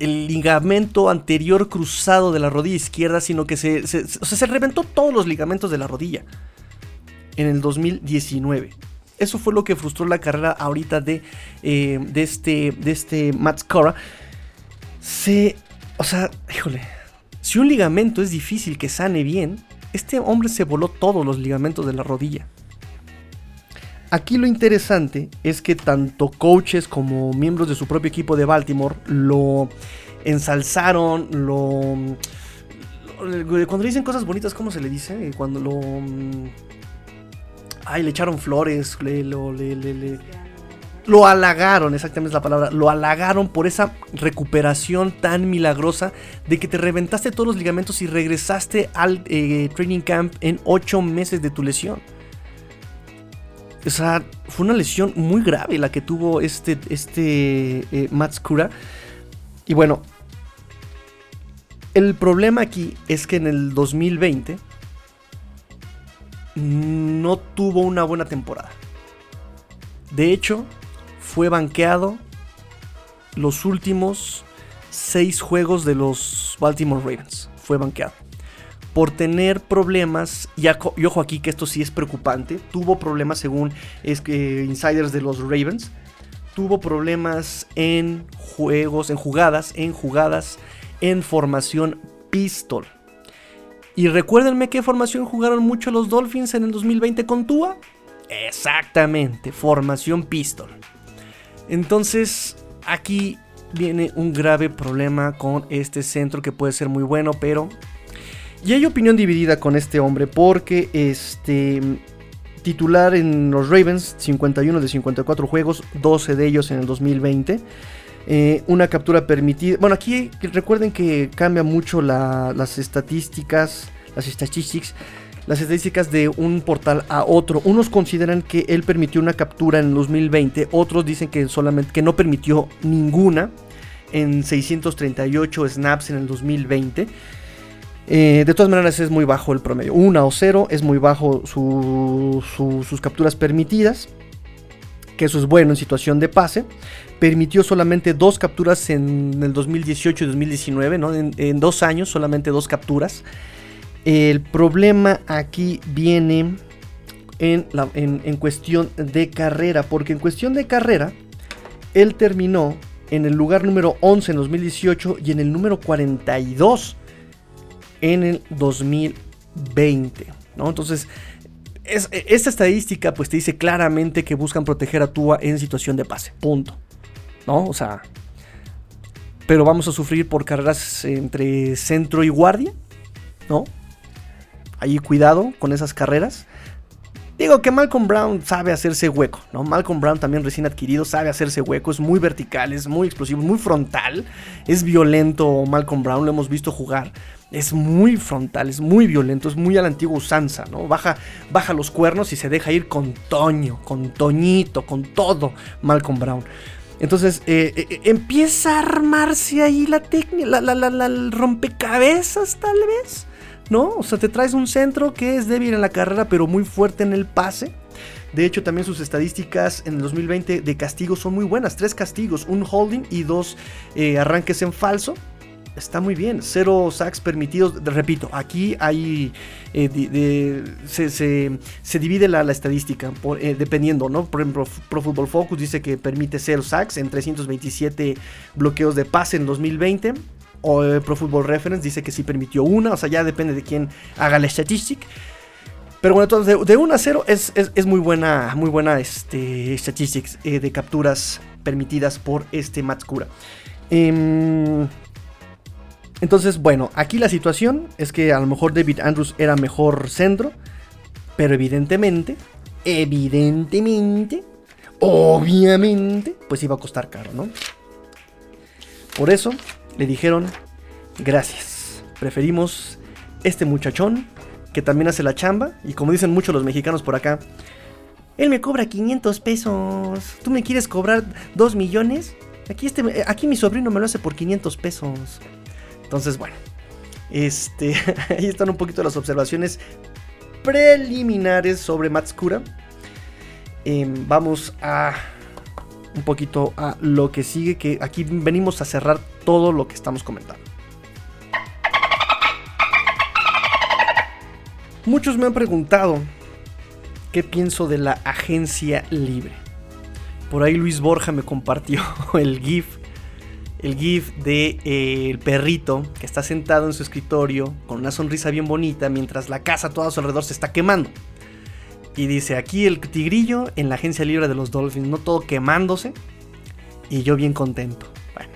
ligamento anterior cruzado de la rodilla izquierda, sino que se, se, se reventó todos los ligamentos de la rodilla en el 2019. Eso fue lo que frustró la carrera ahorita de, eh, de, este, de este Matt Scora se... O sea, híjole, si un ligamento es difícil que sane bien, este hombre se voló todos los ligamentos de la rodilla. Aquí lo interesante es que tanto coaches como miembros de su propio equipo de Baltimore lo ensalzaron, lo... Cuando le dicen cosas bonitas, ¿cómo se le dice? Cuando lo... Ay, le echaron flores, le, lo, le, le lo halagaron, exactamente es la palabra, lo halagaron por esa recuperación tan milagrosa de que te reventaste todos los ligamentos y regresaste al eh, training camp en 8 meses de tu lesión. O sea, fue una lesión muy grave la que tuvo este, este eh, Y bueno, el problema aquí es que en el 2020 no tuvo una buena temporada. De hecho, fue banqueado los últimos seis juegos de los Baltimore Ravens. Fue banqueado. Por tener problemas, y, ojo aquí que esto sí es preocupante, tuvo problemas según es que, insiders de los Ravens, tuvo problemas en juegos, en jugadas, en jugadas, en formación pistol. Y recuérdenme qué formación jugaron mucho los Dolphins en el 2020 con Tua. Exactamente, formación pistol. Entonces, aquí viene un grave problema con este centro que puede ser muy bueno, pero... Y hay opinión dividida con este hombre porque este titular en los Ravens, 51 de 54 juegos, 12 de ellos en el 2020. Eh, una captura permitida. Bueno, aquí recuerden que cambia mucho las estadísticas, las statistics las estadísticas de un portal a otro. Unos consideran que él permitió una captura en 2020, otros dicen que solamente que no permitió ninguna en 638 snaps en el 2020. Eh, de todas maneras es muy bajo el promedio. Una o cero es muy bajo sus capturas permitidas. Que eso es bueno en situación de pase. Permitió solamente dos capturas en el 2018 y 2019. ¿no? en dos años solamente dos capturas. El problema aquí viene en, en, cuestión de carrera, porque en cuestión de carrera, él terminó en el lugar número 11 en 2018 y en el número 42 en el 2020. ¿no? Entonces, esta estadística pues te dice claramente que buscan proteger a Tua en situación de pase. Punto. ¿No? O sea, pero vamos a sufrir por carreras entre centro y guardia. ¿No? ahí cuidado con esas carreras. Digo que Malcolm Brown sabe hacerse hueco, ¿no? Malcolm Brown también recién adquirido sabe hacerse hueco, es muy vertical, es muy explosivo, muy frontal, es violento Malcolm Brown, lo hemos visto jugar, es muy frontal, es muy violento, es muy a la antigua usanza, ¿no? Baja, baja los cuernos y se deja ir con Toño, con Toñito, con todo Malcolm Brown. Entonces eh, eh, empieza a armarse ahí la técnica, la, la, la, rompecabezas tal vez. ¿No? O sea, te traes un centro que es débil en la carrera, pero muy fuerte en el pase. De hecho, también sus estadísticas en el 2020 de castigos son muy buenas. Tres castigos, un holding y dos eh, arranques en falso. Está muy bien. Cero sacks permitidos. Repito, aquí hay. Eh, se, divide la, estadística eh, dependiendo, ¿no? Por ejemplo, Pro Football Focus dice que permite cero sacks en 327 bloqueos de pase en 2020 o Pro Football Reference dice que sí permitió una, o sea, ya depende de quién haga la estadística. Pero bueno, entonces de, 1 a 0 es, muy buena, muy buena este, statistics eh, de capturas permitidas por este Matskura. Em, Entonces, bueno, aquí la situación es que a lo mejor David Andrews era mejor centro, pero evidentemente, evidentemente, obviamente, pues iba a costar caro, ¿no? Por eso le dijeron, gracias, preferimos este muchachón que también hace la chamba, y como dicen muchos los mexicanos por acá, él me cobra 500 pesos, ¿tú me quieres cobrar 2 millones? Aquí, este, aquí mi sobrino me lo hace por 500 pesos. Entonces, bueno, este, (laughs) ahí están un poquito las observaciones preliminares sobre Matskura. Em, vamos a un poquito a lo que sigue, que aquí venimos a cerrar todo lo que estamos comentando. Muchos me han preguntado qué pienso de la agencia libre. Por ahí Luis Borja me compartió (laughs) el GIF, el GIF de eh, el perrito que está sentado en su escritorio con una sonrisa bien bonita mientras la casa todo a su alrededor se está quemando. Y dice aquí el tigrillo en la agencia libre de los Dolphins, no todo quemándose y yo bien contento. Bueno,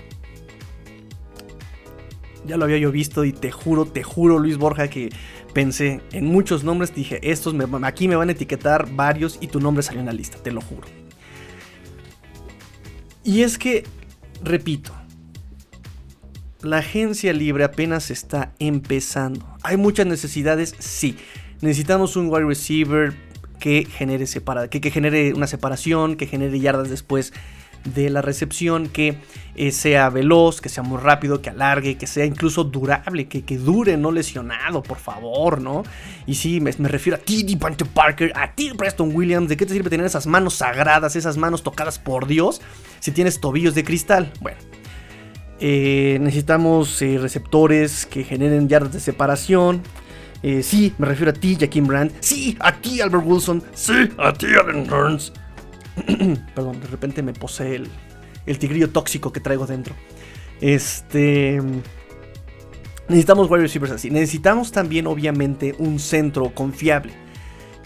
ya lo había yo visto y te juro, te juro Luis Borja que pensé en muchos nombres, dije, estos aquí me van a etiquetar varios y tu nombre salió en la lista, te lo juro. Y es que, repito, la agencia libre apenas está empezando. Hay muchas necesidades, sí. Necesitamos un wide receiver que genere, que, que genere una separación, que genere yardas después de la recepción, que eh, sea veloz, que sea muy rápido, que alargue, que sea incluso durable, que, que dure, no lesionado, por favor, ¿¿no? Y sí, me, refiero a ti, Devante Parker, a ti, Preston Williams, ¿de qué te sirve tener esas manos sagradas, esas manos tocadas por Dios, si tienes tobillos de cristal? Bueno. Eh, necesitamos eh, receptores que generen yardas de separación. Sí, me refiero a ti, Jaquim Brand. Sí, a ti, Albert Wilson. Sí, a ti, Allen Burns. (clears throat) Perdón, de repente me posee el, el tigrillo tóxico que traigo dentro. Este. Necesitamos wide receivers así. Necesitamos también, obviamente, un centro confiable.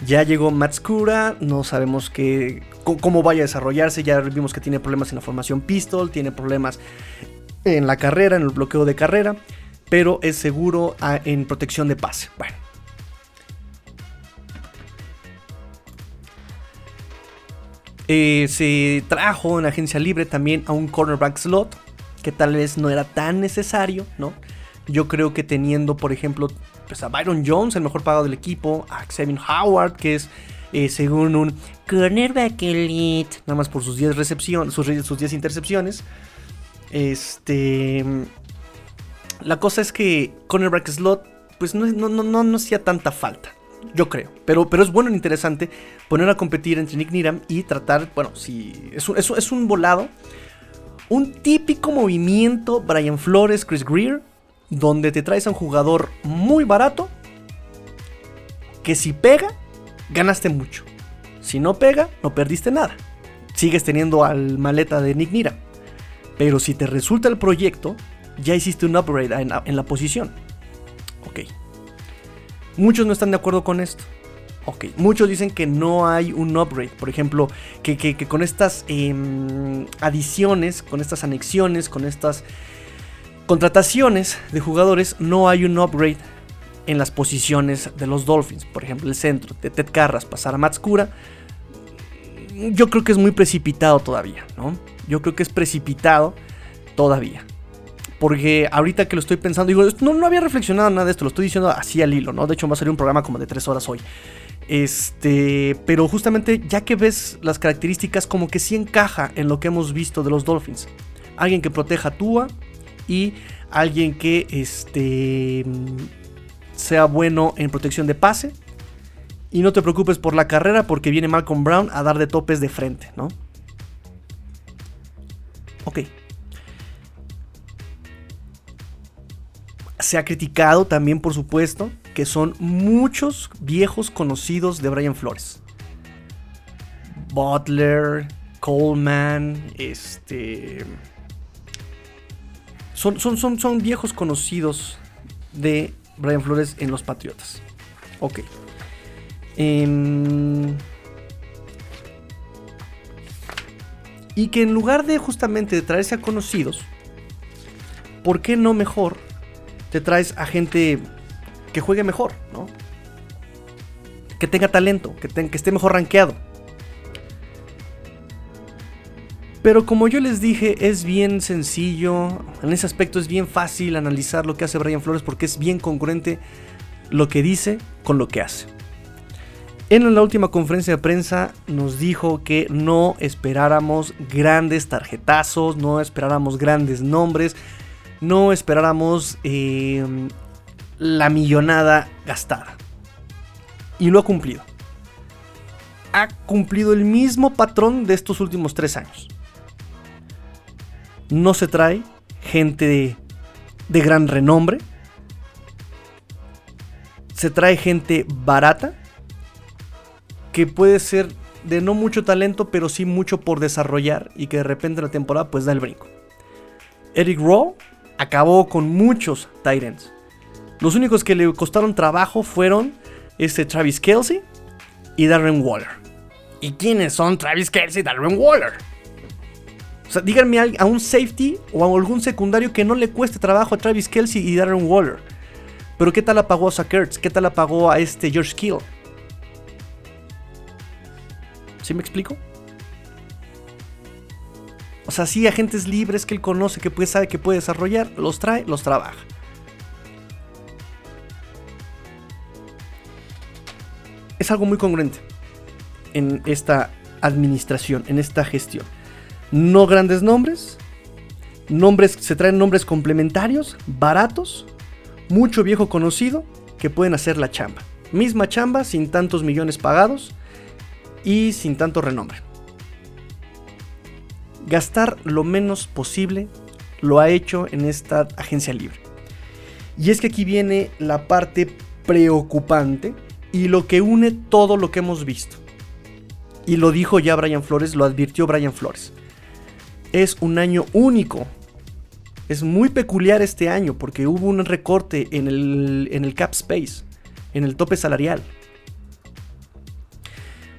Ya llegó Matskura, no sabemos cómo vaya a desarrollarse. Ya vimos que tiene problemas en la formación pistol, tiene problemas en la carrera, en el bloqueo de carrera, pero es seguro ah, en protección de pase. Bueno, Eh, se trajo en agencia libre también a un cornerback slot, que tal vez no era tan necesario, ¿no? Yo creo que teniendo, por ejemplo, pues a Byron Jones, el mejor pagado del equipo, a Xavier Howard, que es eh, según un cornerback elite, nada más por sus 10 recepciones, sus, sus 10 intercepciones. Este. La cosa es que cornerback slot, pues no, no, no, no hacía tanta falta yo creo. Pero, pero es bueno e interesante poner a competir entre Nick Niram y tratar, bueno, si es un, es, un volado, un típico movimiento Brian Flores, Chris Greer, donde te traes a un jugador muy barato, que si pega, ganaste mucho. Si no pega, no perdiste nada. Sigues teniendo al maleta de Nick Niram. Pero si te resulta el proyecto, ya hiciste un upgrade en la posición. Ok. Muchos no están de acuerdo con esto. Ok, muchos dicen que no hay un upgrade. Por ejemplo, que, con estas em, adiciones, con estas anexiones, con estas contrataciones de jugadores, no hay un upgrade en las posiciones de los Dolphins. Por ejemplo, el centro de Ted Carras pasar a Matskura. Yo creo que es muy precipitado todavía, ¿no? Yo creo que es precipitado todavía. Porque ahorita que lo estoy pensando, digo, no, no había reflexionado nada de esto, lo estoy diciendo así al hilo, ¿no? De hecho, va a salir un programa como de tres horas hoy. Este, pero justamente ya que ves las características, como que sí encaja en lo que hemos visto de los Dolphins. Alguien que proteja a Tua y alguien que este, sea bueno en protección de pase. Y no te preocupes por la carrera porque viene Malcolm Brown a dar de topes de frente, ¿no? Ok. Se ha criticado también, por supuesto, que son muchos viejos conocidos de Brian Flores. Butler, Coleman, este... Son, son, son, son viejos conocidos de Brian Flores en los Patriotas. Ok. Em, y que en lugar de justamente traerse a conocidos, ¿por qué no mejor te traes a gente que juegue mejor, ¿no? Que tenga talento, que, que esté mejor rankeado. Pero como yo les dije, es bien sencillo, en ese aspecto es bien fácil analizar lo que hace Brian Flores porque es bien congruente lo que dice con lo que hace. En la última conferencia de prensa nos dijo que no esperáramos grandes tarjetazos, no esperáramos grandes nombres, no esperáramos eh, la millonada gastada. Y lo ha cumplido. Ha cumplido el mismo patrón de estos últimos tres años no se trae gente de, gran renombre. Se trae gente barata que puede ser de no mucho talento, pero sí mucho por desarrollar y que de repente en la temporada pues da el brinco. Eric Rowe acabó con muchos Titans. Los únicos que le costaron trabajo fueron este Travis Kelsey y Darren Waller. ¿Y quiénes son Travis Kelsey y Darren Waller? sea, díganme a, un safety o a algún secundario que no le cueste trabajo a Travis Kelsey y Darren Waller. Pero ¿qué tal apagó a Sackers? ¿Qué tal apagó a este George Kill? ¿Sí me explico? O sea, sí, agentes libres que él conoce, que sabe que puede desarrollar, los trae, los trabaja. Es algo muy congruente en esta administración, en esta gestión. No grandes nombres. Nombres, se traen nombres complementarios, baratos, mucho viejo conocido, que pueden hacer la chamba. Misma chamba, sin tantos millones pagados y sin tanto renombre. Gastar lo menos posible lo ha hecho en esta agencia libre. Y es que aquí viene la parte preocupante y lo que une todo lo que hemos visto. Y lo dijo ya Brian Flores, lo advirtió Brian Flores es un año único. Es muy peculiar este año porque hubo un recorte en el, en el cap space, en el tope salarial.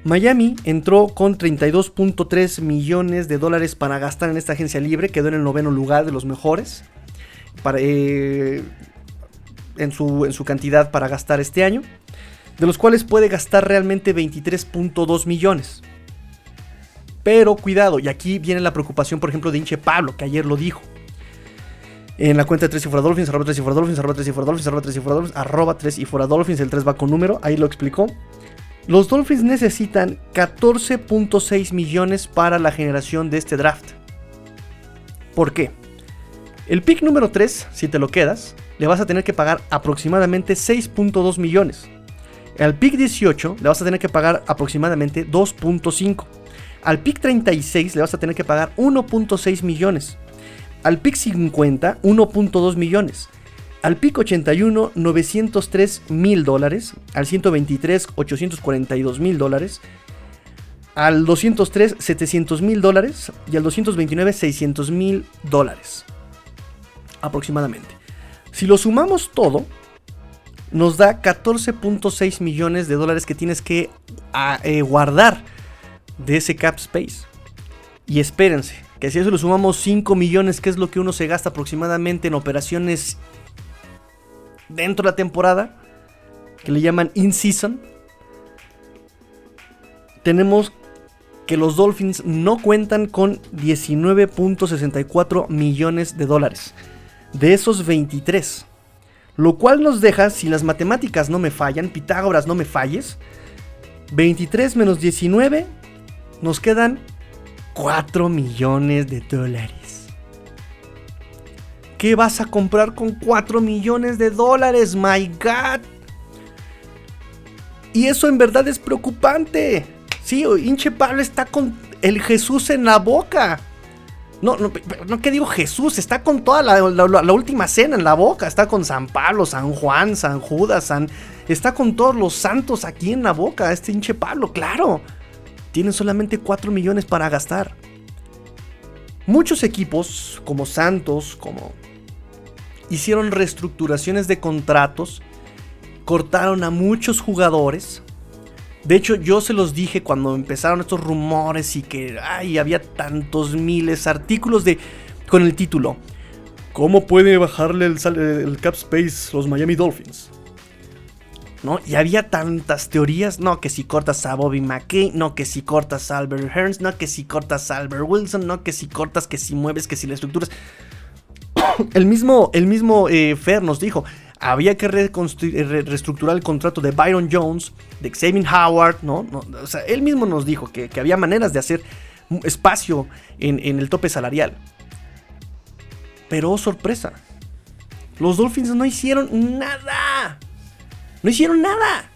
Miami entró con 32.3 millones de dólares para gastar en esta agencia libre, quedó en el noveno lugar de los mejores eh, en, su, en su cantidad para gastar este año, de los cuales puede gastar realmente 23.2 millones. Pero cuidado, y aquí viene la preocupación, por ejemplo, de Inche Pablo, que ayer lo dijo. En la cuenta de 3 y fuera Dolphins, arroba 3 y fuera Dolphins, arroba 3 y fuera Dolphins, arroba 3 y fuera Dolphins, arroba 3 y fuera Dolphins, el 3 va con número, ahí lo explicó. Los Dolphins necesitan 14.6 millones para la generación de este draft. ¿Por qué? El pick número 3, si te lo quedas, le vas a tener que pagar aproximadamente 6.2 millones. Al pick 18 le vas a tener que pagar aproximadamente 2.5. Al pick 36 le vas a tener que pagar 1.6 millones. Al pick 50, 1.2 millones. Al pick 81, 903 mil dólares. Al 123, 842 mil dólares. Al 203, 700 mil dólares. Y al 229, 600 mil dólares. Aproximadamente. Si lo sumamos todo, nos da 14.6 millones de dólares que tienes que ah, eh, guardar de ese cap space. Y espérense, que si eso le sumamos 5 millones, que es lo que uno se gasta aproximadamente en operaciones dentro de la temporada, que le llaman in-season, tenemos que los Dolphins no cuentan con 19.64 millones de dólares. De esos 23. Lo cual nos deja, si las matemáticas no me fallan, Pitágoras no me falles, 23 menos 19 nos quedan 4 millones de dólares. ¿Qué vas a comprar con 4 millones de dólares? My God. Y eso en verdad es preocupante. Sí, hinche Pablo está con el Jesús en la boca. No, no, no que digo Jesús, está con toda la, última cena en la boca. Está con San Pablo, San Juan, San Judas, San... Está con todos los santos aquí en la boca, este hinche Pablo, claro tienen solamente 4 millones para gastar. Muchos equipos, como Santos, como hicieron reestructuraciones de contratos, cortaron a muchos jugadores. De hecho, yo se los dije cuando empezaron estos rumores y que ay, había tantos miles artículos de con el título ¿Cómo puede bajarle el, el cap space los Miami Dolphins? ¿no? Y había tantas teorías, no, que si cortas a Bobby McKay, no, que si cortas a Albert Hearns, no, que si cortas a Albert Wilson, no, que si cortas, que si mueves, que si la estructuras. (coughs) el mismo, el mismo eh, Fer nos dijo, había que reestructurar el contrato de Byron Jones, de Xavier Howard, ¿no? o sea, él mismo nos dijo que, había maneras de hacer espacio en, en el tope salarial. Pero oh, sorpresa, los Dolphins no hicieron nada. No hicieron nada.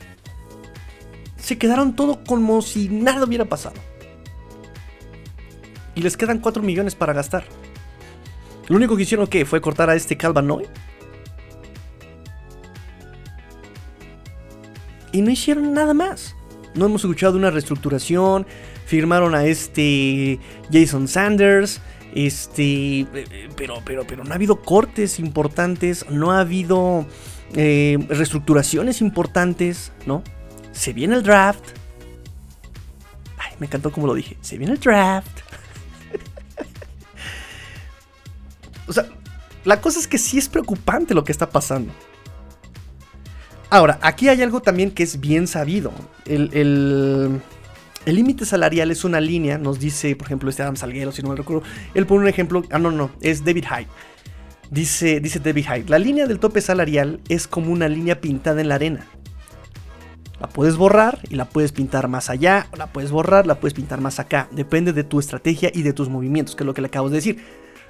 Se quedaron todo como si nada hubiera pasado. Y les quedan 4 millones para gastar. Lo único que hicieron que fue cortar a este Calvanoy. Y no hicieron nada más. No hemos escuchado una reestructuración. Firmaron a este Jason Sanders. Este. Pero, pero, pero no ha habido cortes importantes. No ha habido eh, reestructuraciones importantes, ¿no? Se viene el draft. Ay, me encantó como lo dije. Se viene el draft. O sea, la cosa es que sí es preocupante lo que está pasando. Ahora, aquí hay algo también que es bien sabido. El límite salarial es una línea, nos dice, por ejemplo, este Adam Salguero, si no me recuerdo. Él pone un ejemplo, ah, no, no, es David Hyde. Dice, dice Debbie Hyde, la línea del tope salarial es como una línea pintada en la arena. La puedes borrar y la puedes pintar más allá, la puedes borrar, la puedes pintar más acá. Depende de tu estrategia y de tus movimientos, que es lo que le acabo de decir.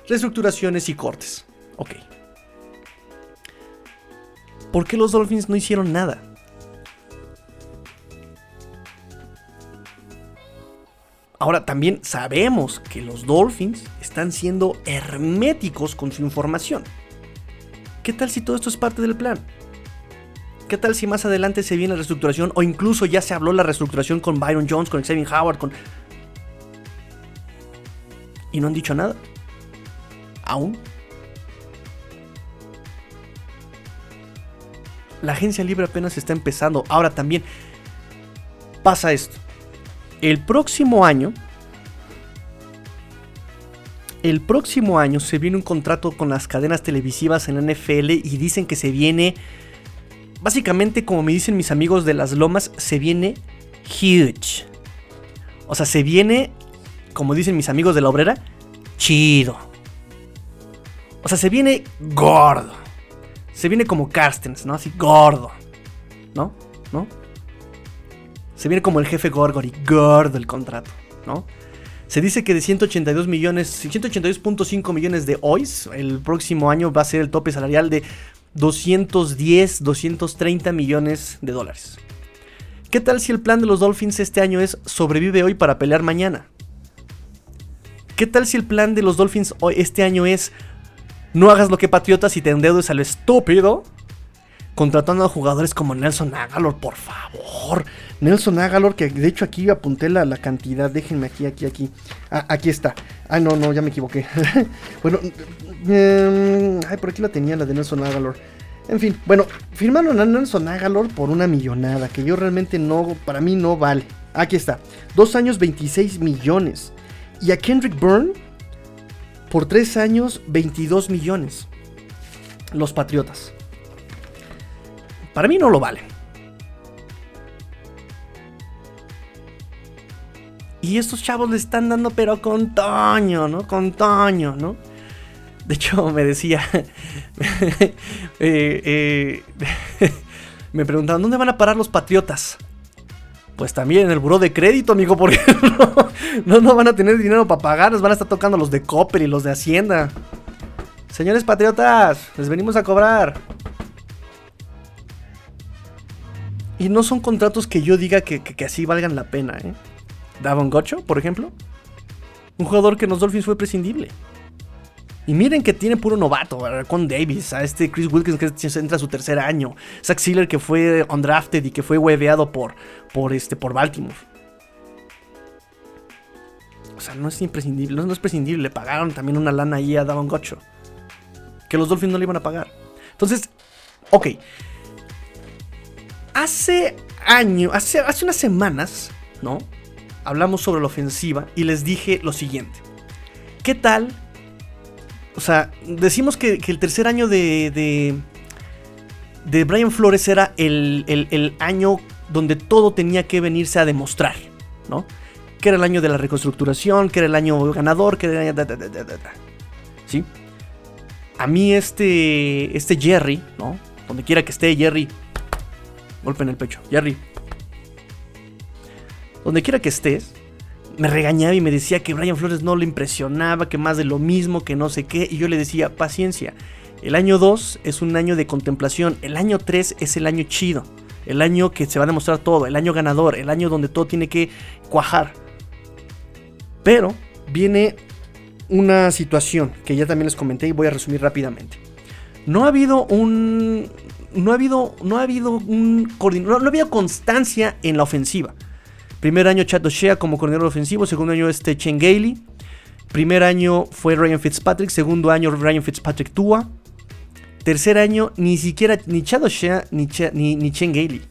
Reestructuraciones y cortes. Ok. ¿Por qué los Dolphins no hicieron nada? Ahora también sabemos que los Dolphins están siendo herméticos con su información. ¿Qué tal si todo esto es parte del plan? ¿Qué tal si más adelante se viene la reestructuración o incluso ya se habló la reestructuración con Byron Jones, con Xavier Howard, con... Y no han dicho nada? ¿Aún? La agencia libre apenas está empezando. Ahora también pasa esto el próximo año, el próximo año se viene un contrato con las cadenas televisivas en la NFL y dicen que se viene, básicamente como me dicen mis amigos de las lomas, se viene huge. O sea, se viene, como dicen mis amigos de la obrera, chido. O sea, se viene gordo. Se viene como Carstens, ¿no? Así gordo. ¿No? ¿No? se viene como el jefe Gorgory, gordo el contrato, ¿no? Se dice que de 182 millones, 182.5 millones de OIS, el próximo año va a ser el tope salarial de 210, 230 millones de dólares. ¿Qué tal si el plan de los Dolphins este año es sobrevive hoy para pelear mañana? ¿Qué tal si el plan de los Dolphins hoy, este año es no hagas lo que Patriotas y te endeudes a lo estúpido? Contratando a jugadores como Nelson Agalor, por favor. Nelson Agalor, que de hecho aquí apunté la, la cantidad, déjenme aquí, aquí, aquí. Ah, aquí está. Ah, no, no, ya me equivoqué. (laughs) bueno, em, ay, por aquí la tenía, la de Nelson Agalor. En fin, bueno, firmaron a Nelson Agalor por una millonada, que yo realmente no, para mí no vale. Aquí está, dos años 26 millones. Y a Kendrick Byrne por tres años 22 millones. Los Patriotas. Para mí no lo vale. Y estos chavos le están dando, pero con Toño, ¿no? Con Toño, ¿no? De hecho, (laughs) me decía. (laughs) Eh, eh, (laughs) me preguntaban, ¿dónde van a parar los patriotas? Pues también en el buró de crédito, amigo, porque (laughs) no, no, van a tener dinero para pagar, van a estar tocando los de Copper y los de Hacienda. Señores patriotas, les venimos a cobrar. Y no son contratos que yo diga que, que así valgan la pena, ¿eh? Davon Gocho, por ejemplo. Un jugador que en los Dolphins fue prescindible. Y miren que tiene puro novato, con Davis, a este Chris Wilkins que entra a su tercer año, Zach Sealer que fue undrafted y que fue hueveado por, por, este, por Baltimore. O sea, no es imprescindible, no, es prescindible, le pagaron también una lana ahí a Davon Gocho. Que los Dolphins no le iban a pagar. Entonces, ok. Hace año, hace, hace unas semanas, ¿no? hablamos sobre la ofensiva y les dije lo siguiente. ¿Qué tal o sea, decimos que, el tercer año de, de, de Brian Flores era el, el, año donde todo tenía que venirse a demostrar, ¿no? Que era el año de la reconstructuración, que era el año ganador, que era el año... ¿Sí? A mí este, este Jerry, ¿no? Donde quiera que esté Jerry, golpe en el pecho, Jerry. Donde quiera que estés, me regañaba y me decía que Brian Flores no le impresionaba, que más de lo mismo, que no sé qué. Y yo le decía, paciencia. El año 2 es un año de contemplación. El año 3 es el año chido. El año que se va a demostrar todo. El año ganador. El año donde todo tiene que cuajar. Pero viene una situación que ya también les comenté y voy a resumir rápidamente. No ha habido un. No ha habido. No ha habido un. No, no ha habido constancia en la ofensiva. Primer año Chad O'Shea como coordinador ofensivo, segundo año este Chen Gailey. Primer año fue Ryan Fitzpatrick, segundo año Ryan Fitzpatrick Tua. Tercer año ni siquiera ni Chad O'Shea ni, ni, Chen Gailey.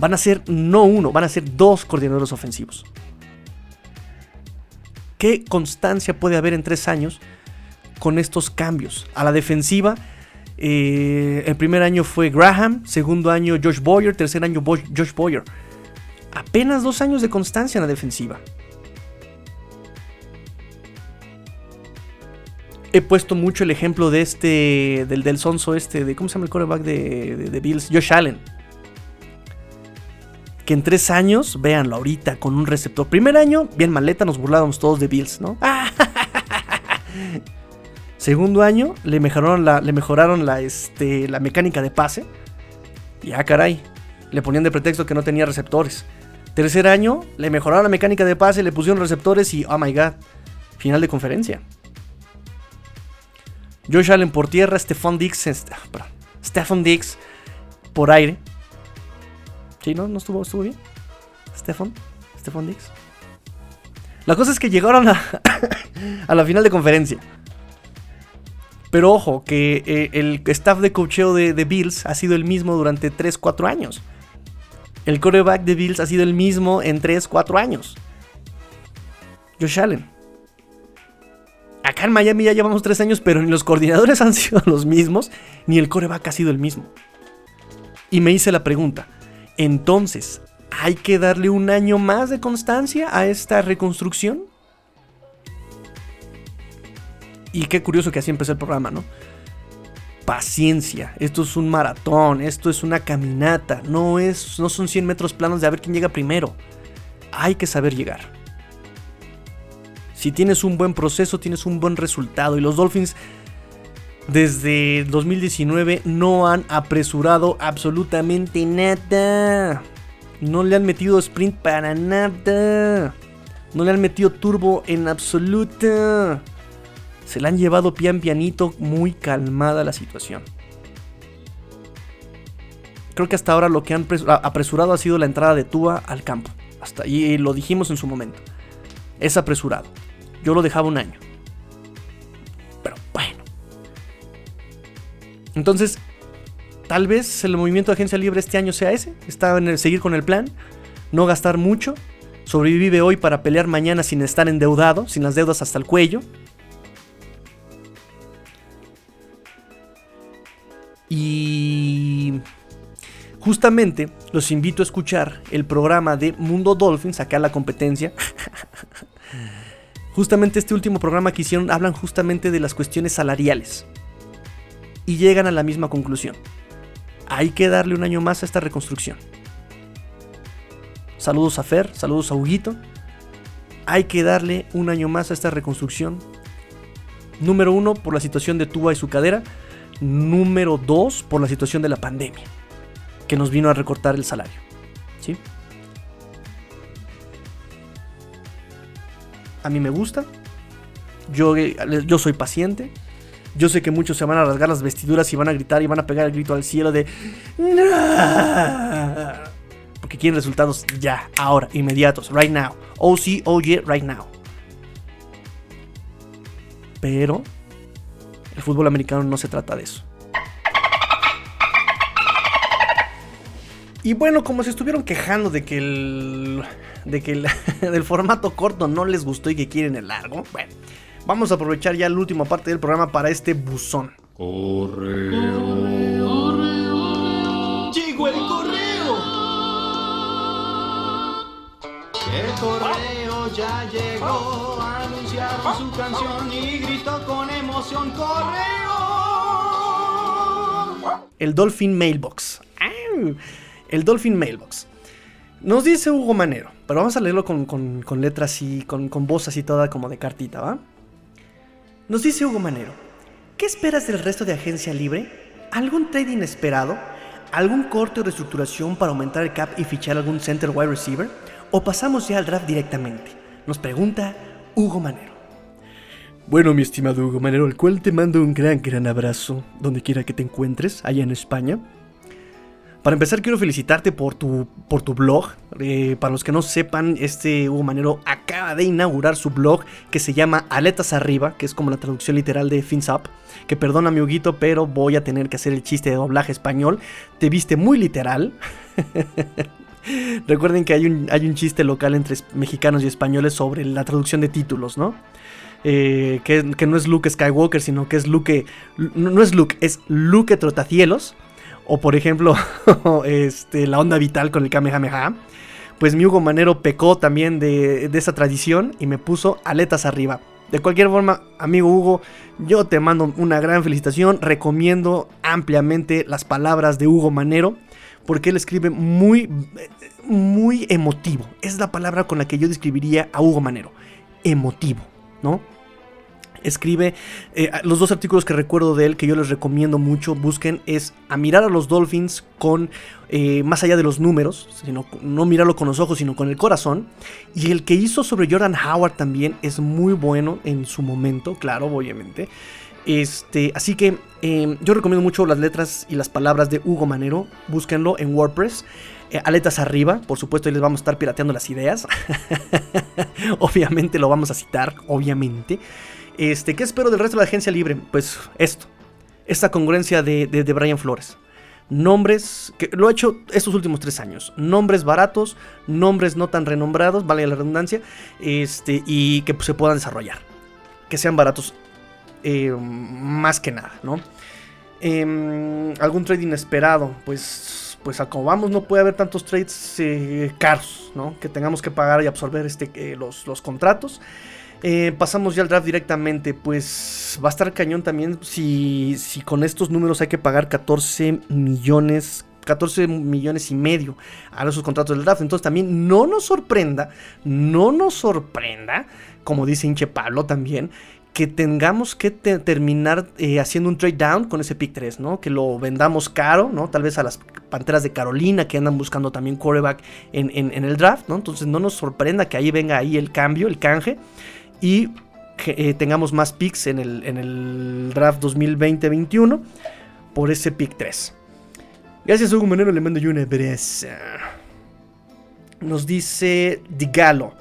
Van a ser no uno, van a ser dos coordinadores ofensivos. ¿Qué constancia puede haber en tres años con estos cambios? A la defensiva, eh, el primer año fue Graham, segundo año Josh Boyer, tercer año Josh Boyer apenas dos años de constancia en la defensiva. He puesto mucho el ejemplo de este, del del sonso este, de, ¿cómo se llama el quarterback de, Bills? Josh Allen. Que en tres años, véanlo ahorita, con un receptor. Primer año, bien maleta, nos burlábamos todos de Bills, ¿no? (laughs) Segundo año, le mejoraron la, le mejoraron la, este, la mecánica de pase. Y ah, caray, le ponían de pretexto que no tenía receptores. Tercer año, le mejoraron la mecánica de pase, le pusieron receptores y, oh my god, final de conferencia. Josh Allen por tierra, Stephon Dix, ah, Stephon Dix por aire. ¿Sí, no? ¿No estuvo, estuvo bien? Stephon, Stephon Dix. La cosa es que llegaron a, (coughs) a la final de conferencia. Pero ojo, que eh, el staff de cocheo de, de Bills ha sido el mismo durante 3-4 años. El coreback de Bills ha sido el mismo en 3, 4 años. Josh Allen. Acá en Miami ya llevamos 3 años, pero ni los coordinadores (laughs) han sido los mismos, ni el coreback ha sido el mismo. Y me hice la pregunta, entonces, ¿hay que darle un año más de constancia a esta reconstrucción? Y qué curioso que así empezó el programa, ¿no? Paciencia. Esto es un maratón, esto es una caminata, no, es, no son 100 metros planos de a ver quién llega primero. Hay que saber llegar. Si tienes un buen proceso, tienes un buen resultado. Y los Dolphins desde 2019 no han apresurado absolutamente nada. No le han metido sprint para nada. No le han metido turbo en absoluta. Se la han llevado pian pianito, muy calmada la situación. Creo que hasta ahora lo que han apresurado ha sido la entrada de Tua al campo. Hasta y lo dijimos en su momento. Es apresurado. Yo lo dejaba un año. Pero bueno. Entonces, tal vez el movimiento de agencia libre este año sea ese. Está en el seguir con el plan. No gastar mucho. Sobrevive hoy para pelear mañana sin estar endeudado, sin las deudas hasta el cuello. Justamente los invito a escuchar el programa de Mundo Dolphins, acá la competencia. (laughs) justamente este último programa que hicieron hablan justamente de las cuestiones salariales. Y llegan a la misma conclusión. Hay que darle un año más a esta reconstrucción. Saludos a Fer, saludos a Huguito. Hay que darle un año más a esta reconstrucción. Número uno, por la situación de Tuba y su cadera. Número 2, por la situación de la pandemia, que nos vino a recortar el salario. ¿Sí? A mí me gusta. Yo, yo soy paciente. Yo sé que muchos se van a rasgar las vestiduras y van a gritar y van a pegar el grito al cielo de... Porque quieren resultados ya, ahora, inmediatos, right now. Oh sí, oh yeah, right now. Pero el fútbol americano no se trata de eso. Y bueno, como se estuvieron quejando de que el. de que el (laughs) del formato corto no les gustó y que quieren el largo, bueno, Vamos a aprovechar ya la última parte del programa para este buzón. Correo. Llegó el correo. El correo ya llegó. Anunciaron su canción y gritó con emoción: ¡Correo! El Dolphin Mailbox. El Dolphin Mailbox. Nos dice Hugo Manero, pero vamos a leerlo con, letras y con, con voz así toda como de cartita, ¿va? Nos dice Hugo Manero, ¿qué esperas del resto de agencia libre? ¿Algún trade inesperado? ¿Algún corte o reestructuración para aumentar el cap y fichar algún center wide receiver? ¿O pasamos ya al draft directamente? Nos pregunta Hugo Manero. Bueno, mi estimado Hugo Manero, al cual te mando un gran, gran abrazo, donde quiera que te encuentres, allá en España. Para empezar, quiero felicitarte por tu, por tu blog. Eh, para los que no sepan, este Hugo Manero acaba de inaugurar su blog que se llama Aletas Arriba, que es como la traducción literal de Fins Up. Que perdona, mi Huguito, pero voy a tener que hacer el chiste de doblaje español. Te viste muy literal. (laughs) Recuerden que hay un, hay un chiste local entre mexicanos y españoles sobre la traducción de títulos, ¿no? Eh, que, no es Luke Skywalker, sino que es Luke. No, no es Luke, es Luke Trotacielos. O por ejemplo, (laughs) este, la onda vital con el Kamehameha. Pues mi Hugo Manero pecó también de, esa tradición y me puso aletas arriba. De cualquier forma, amigo Hugo, yo te mando una gran felicitación. Recomiendo ampliamente las palabras de Hugo Manero. Porque él escribe muy, muy emotivo. Es la palabra con la que yo describiría a Hugo Manero. Emotivo, ¿no? Escribe eh, los dos artículos que recuerdo de él que yo les recomiendo mucho busquen es a mirar a los Dolphins con eh, más allá de los números sino no mirarlo con los ojos sino con el corazón y el que hizo sobre Jordan Howard también es muy bueno en su momento claro obviamente este, así que em, yo recomiendo mucho las letras y las palabras de Hugo Manero. Búsquenlo en WordPress. Eh, aletas arriba, por supuesto, y les vamos a estar pirateando las ideas. (laughs) obviamente lo vamos a citar, obviamente. Este, ¿Qué espero del resto de la agencia libre? Pues esto, esta congruencia de, de, Brian Flores. Nombres, que lo he hecho estos últimos tres años. Nombres baratos, nombres no tan renombrados, vale la redundancia, este, y que se puedan desarrollar. Que sean baratos eh, más que nada, ¿no? Em, algún trade inesperado, pues, pues a vamos no puede haber tantos trades eh, caros, ¿no? Que tengamos que pagar y absorber este, eh, los, los contratos. Eh, pasamos ya al draft directamente. Pues va a estar cañón también si, si con estos números hay que pagar 14 millones 14 millones y medio a esos contratos del draft. Entonces también no nos sorprenda, no nos sorprenda, como dice Inche Pablo también, que tengamos que terminar eh, haciendo un trade down con ese pick 3, ¿no? Que lo vendamos caro, ¿no? Tal vez a las Panteras de Carolina que andan buscando también quarterback en, en el draft, ¿no? Entonces no nos sorprenda que ahí venga ahí el cambio, el canje y eh, tengamos más picks en el, en el draft 2020-21 por ese pick 3. Gracias, Hugo Manero. Le mando yo una breza. Nos dice Digalo.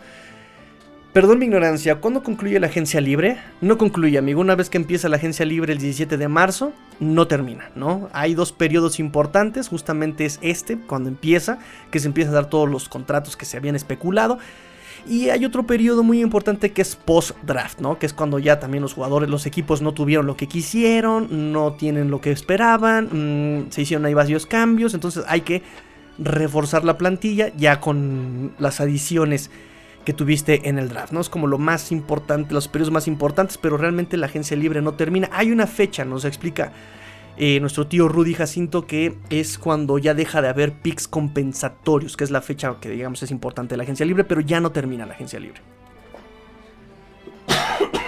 Perdón mi ignorancia, ¿cuándo concluye la agencia libre? No concluye, amigo. Una vez que empieza la agencia libre el 17 de marzo, no termina, ¿no? Hay dos periodos importantes, justamente es este, cuando empieza, que se empiezan a dar todos los contratos que se habían especulado. Y hay otro periodo muy importante que es post-draft, ¿no? Que es cuando ya también los jugadores, los equipos no tuvieron lo que quisieron, no tienen lo que esperaban, mm, se hicieron ahí varios cambios, entonces hay que reforzar la plantilla ya con las adiciones que tuviste en el draft, ¿no? Es como lo más importante, los periodos más importantes, pero realmente la agencia libre no termina. Hay una fecha, nos explica eh, nuestro tío Rudy Jacinto, que es cuando ya deja de haber picks compensatorios, que es la fecha que digamos es importante de la agencia libre, pero ya no termina la agencia libre.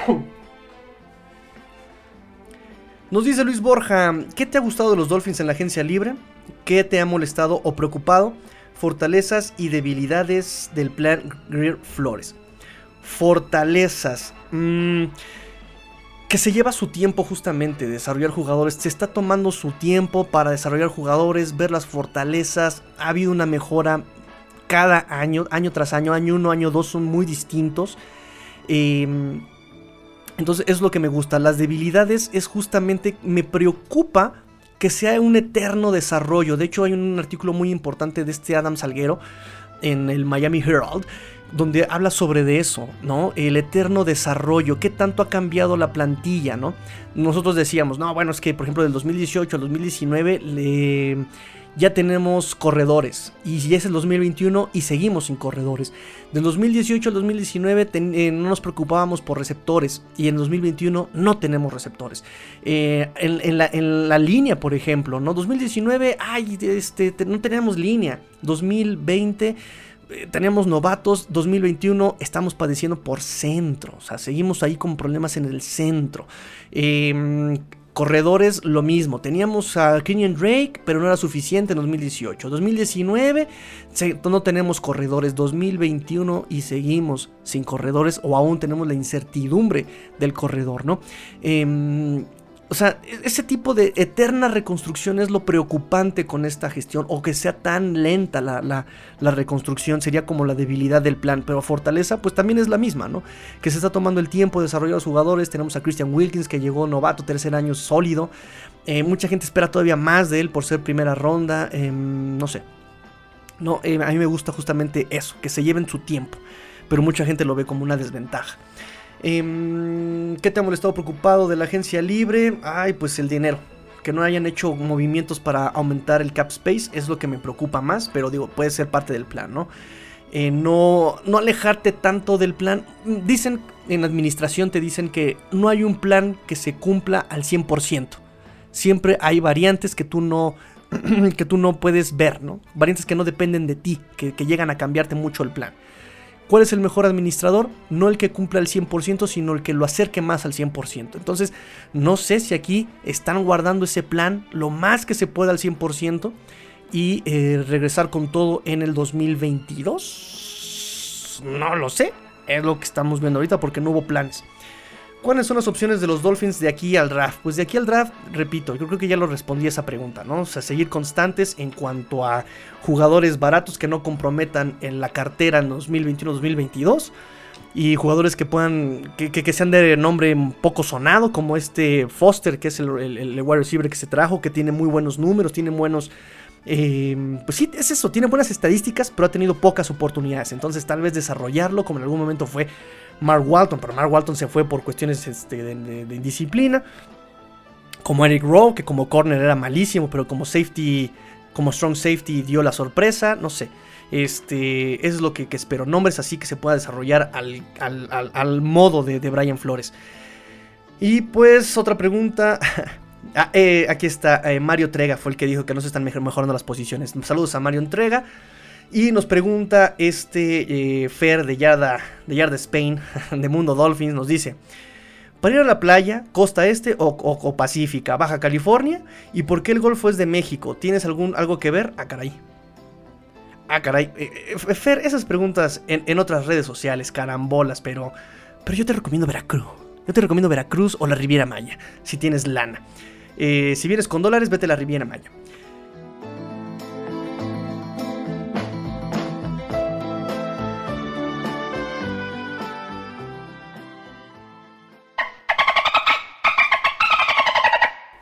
(coughs) Nos dice Luis Borja, ¿qué te ha gustado de los Dolphins en la agencia libre? ¿Qué te ha molestado o preocupado? Fortalezas y debilidades del plan Greer Flores. Fortalezas. Mmm que se lleva su tiempo justamente desarrollar jugadores, se está tomando su tiempo para desarrollar jugadores, ver las fortalezas, ha habido una mejora cada año, año tras año, año uno, año dos son muy distintos. Em, entonces es lo que me gusta, las debilidades es justamente, me preocupa que sea un eterno desarrollo, de hecho hay un artículo muy importante de este Adam Salguero, en el Miami Herald donde habla sobre de eso, ¿no? El eterno desarrollo, qué tanto ha cambiado la plantilla, ¿no? Nosotros decíamos, no, bueno, es que por ejemplo del 2018 al 2019 le ya tenemos corredores. Y ya es el 2021 y seguimos sin corredores. Del 2018 al 2019 eh, no nos preocupábamos por receptores. Y en 2021 no tenemos receptores. Eh, en, la, línea, por ejemplo, ¿no? 2019, ay, este, no teníamos línea. 2020 eh, teníamos novatos, 2021 estamos padeciendo por centro, o sea, seguimos ahí con problemas en el centro. Eh, Corredores, lo mismo. Teníamos a Kenyon Drake, pero no era suficiente en 2018. 2019 no tenemos corredores. 2021 y seguimos sin corredores o aún tenemos la incertidumbre del corredor, ¿no? Eh, o sea, e-, ese tipo de eterna reconstrucción es lo preocupante con esta gestión, o que sea tan lenta la, reconstrucción, sería como la debilidad del plan, pero fortaleza pues también es la misma, ¿no? Que se está tomando el tiempo de desarrollar a los jugadores, tenemos a Christian Wilkins que llegó novato, tercer año sólido, eh, mucha gente espera todavía más de él por ser primera ronda, em, no sé. No, eh, a mí me gusta justamente eso, que se lleven su tiempo, pero mucha gente lo ve como una desventaja. Em, ¿Qué te ha molestado preocupado de la agencia libre? Ay, pues el dinero. Que no hayan hecho movimientos para aumentar el cap space es lo que me preocupa más, pero digo, puede ser parte del plan, ¿no? Eh, no, no alejarte tanto del plan. Dicen, en administración te dicen que no hay un plan que se cumpla al 100%. Siempre hay variantes que tú no, (clears throat) que tú no puedes ver, ¿no? Variantes que no dependen de ti, que llegan a cambiarte mucho el plan. ¿Cuál es el mejor administrador? No el que cumpla el 100%, sino el que lo acerque más al 100%. Entonces, no sé si aquí están guardando ese plan lo más que se pueda al 100% y eh, regresar con todo en el 2022. No lo sé. Es lo que estamos viendo ahorita porque no hubo planes. ¿Cuáles son las opciones de los Dolphins de aquí al draft? Pues de aquí al draft, repito, yo creo que ya lo respondí a esa pregunta, ¿no? O sea, seguir constantes en cuanto a jugadores baratos que no comprometan en la cartera en 2021-2022 y jugadores que puedan, que, sean de nombre poco sonado, como este Foster, que es el, el, wide receiver que se trajo, que tiene muy buenos números, tiene buenos... Eh, pues sí, es eso, tiene buenas estadísticas, pero ha tenido pocas oportunidades. Entonces tal vez desarrollarlo, como en algún momento fue Mark Walton, pero Mark Walton se fue por cuestiones este, de, indisciplina. Como Eric Rowe, que como corner era malísimo, pero como safety, como strong safety dio la sorpresa, no sé. Este es lo que, espero. Nombres así que se pueda desarrollar al, modo de, Brian Flores. Y pues otra pregunta. (laughs) Ah, eh, aquí está, eh, Mario Trega fue el que dijo que no se están mejorando las posiciones. Saludos a Mario Entrega. Y nos pregunta este eh, Fer de Yarda, de Yarda Spain, (laughs) de Mundo Dolphins, nos dice, para ir a la playa, costa este o, pacífica, Baja California, ¿y por qué el Golfo es de México? ¿Tienes algún, algo que ver? Ah, caray. Ah, caray. Fer, esas preguntas en, otras redes sociales, carambolas, pero, pero yo te recomiendo Veracruz. Yo te recomiendo Veracruz o la Riviera Maya, si tienes lana. Si vienes con dólares, vete la Riviera Maya.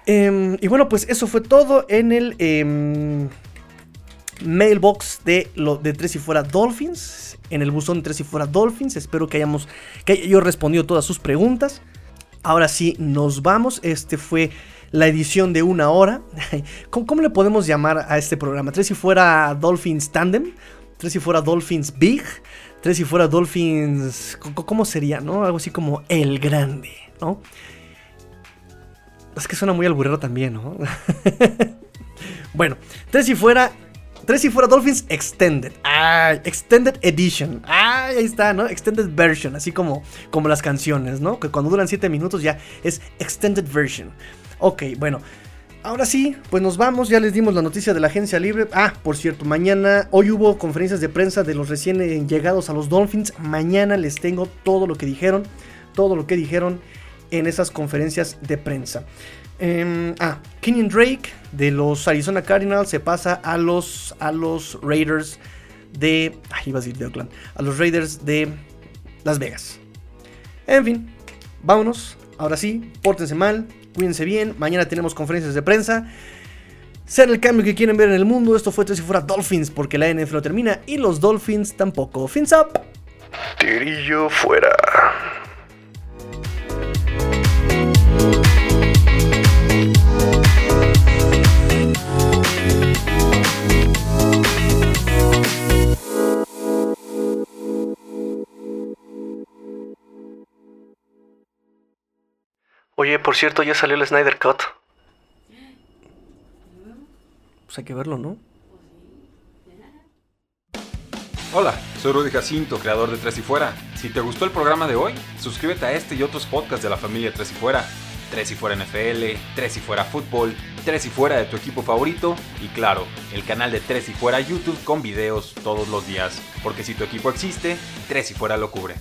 Em, y bueno, pues eso fue todo en el em, mailbox de, lo, de Tres y Fuera Dolphins. En el buzón Tres y Fuera Dolphins. Espero que hayamos que yo respondido todas sus preguntas. Ahora sí, nos vamos. Este fue la edición de una hora. (laughs) ¿Cómo, le podemos llamar a este programa? Tres y Fuera Dolphins Tandem. Tres y Fuera Dolphins Big. Tres y Fuera Dolphins... ¿Cómo sería, no? Algo así como El Grande, ¿no? Es que suena muy alburero también, ¿no? (laughs) bueno, tres y fuera. Tres y fuera Dolphins Extended. Extended Edition. Ah, ahí está, ¿no? Extended Version. Así como, como las canciones, ¿no? Que cuando duran 7 minutos ya es Extended Version. Ok, bueno. Ahora sí, pues nos vamos, ya les dimos la noticia de la agencia libre. Ah, por cierto, mañana, hoy hubo conferencias de prensa de los recién llegados a los Dolphins. Mañana les tengo todo lo que dijeron, todo lo que dijeron en esas conferencias de prensa. Em, ah, Kenyon Drake de los Arizona Cardinals se pasa a los, a los Raiders de. Ay, iba a decir de Oakland. A los Raiders de Las Vegas. En fin, vámonos. Ahora sí, pórtense mal, cuídense bien. Mañana tenemos conferencias de prensa. ser el cambio que quieren ver en el mundo. Esto fue Tres y Fuera Dolphins porque la NFL no termina y los Dolphins tampoco. Fins up. Tirillo fuera. Oye, por cierto, ya salió el Snyder Cut. Pues hay que verlo, ¿no? Hola, soy Rudy Jacinto, creador de Tres y Fuera. Si te gustó el programa de hoy, suscríbete a este y otros podcasts de la familia Tres y Fuera. Tres y Fuera NFL, Tres y Fuera Fútbol, Tres y Fuera de tu equipo favorito y claro, el canal de Tres y Fuera YouTube con videos todos los días. Porque si tu equipo existe, Tres y Fuera lo cubre.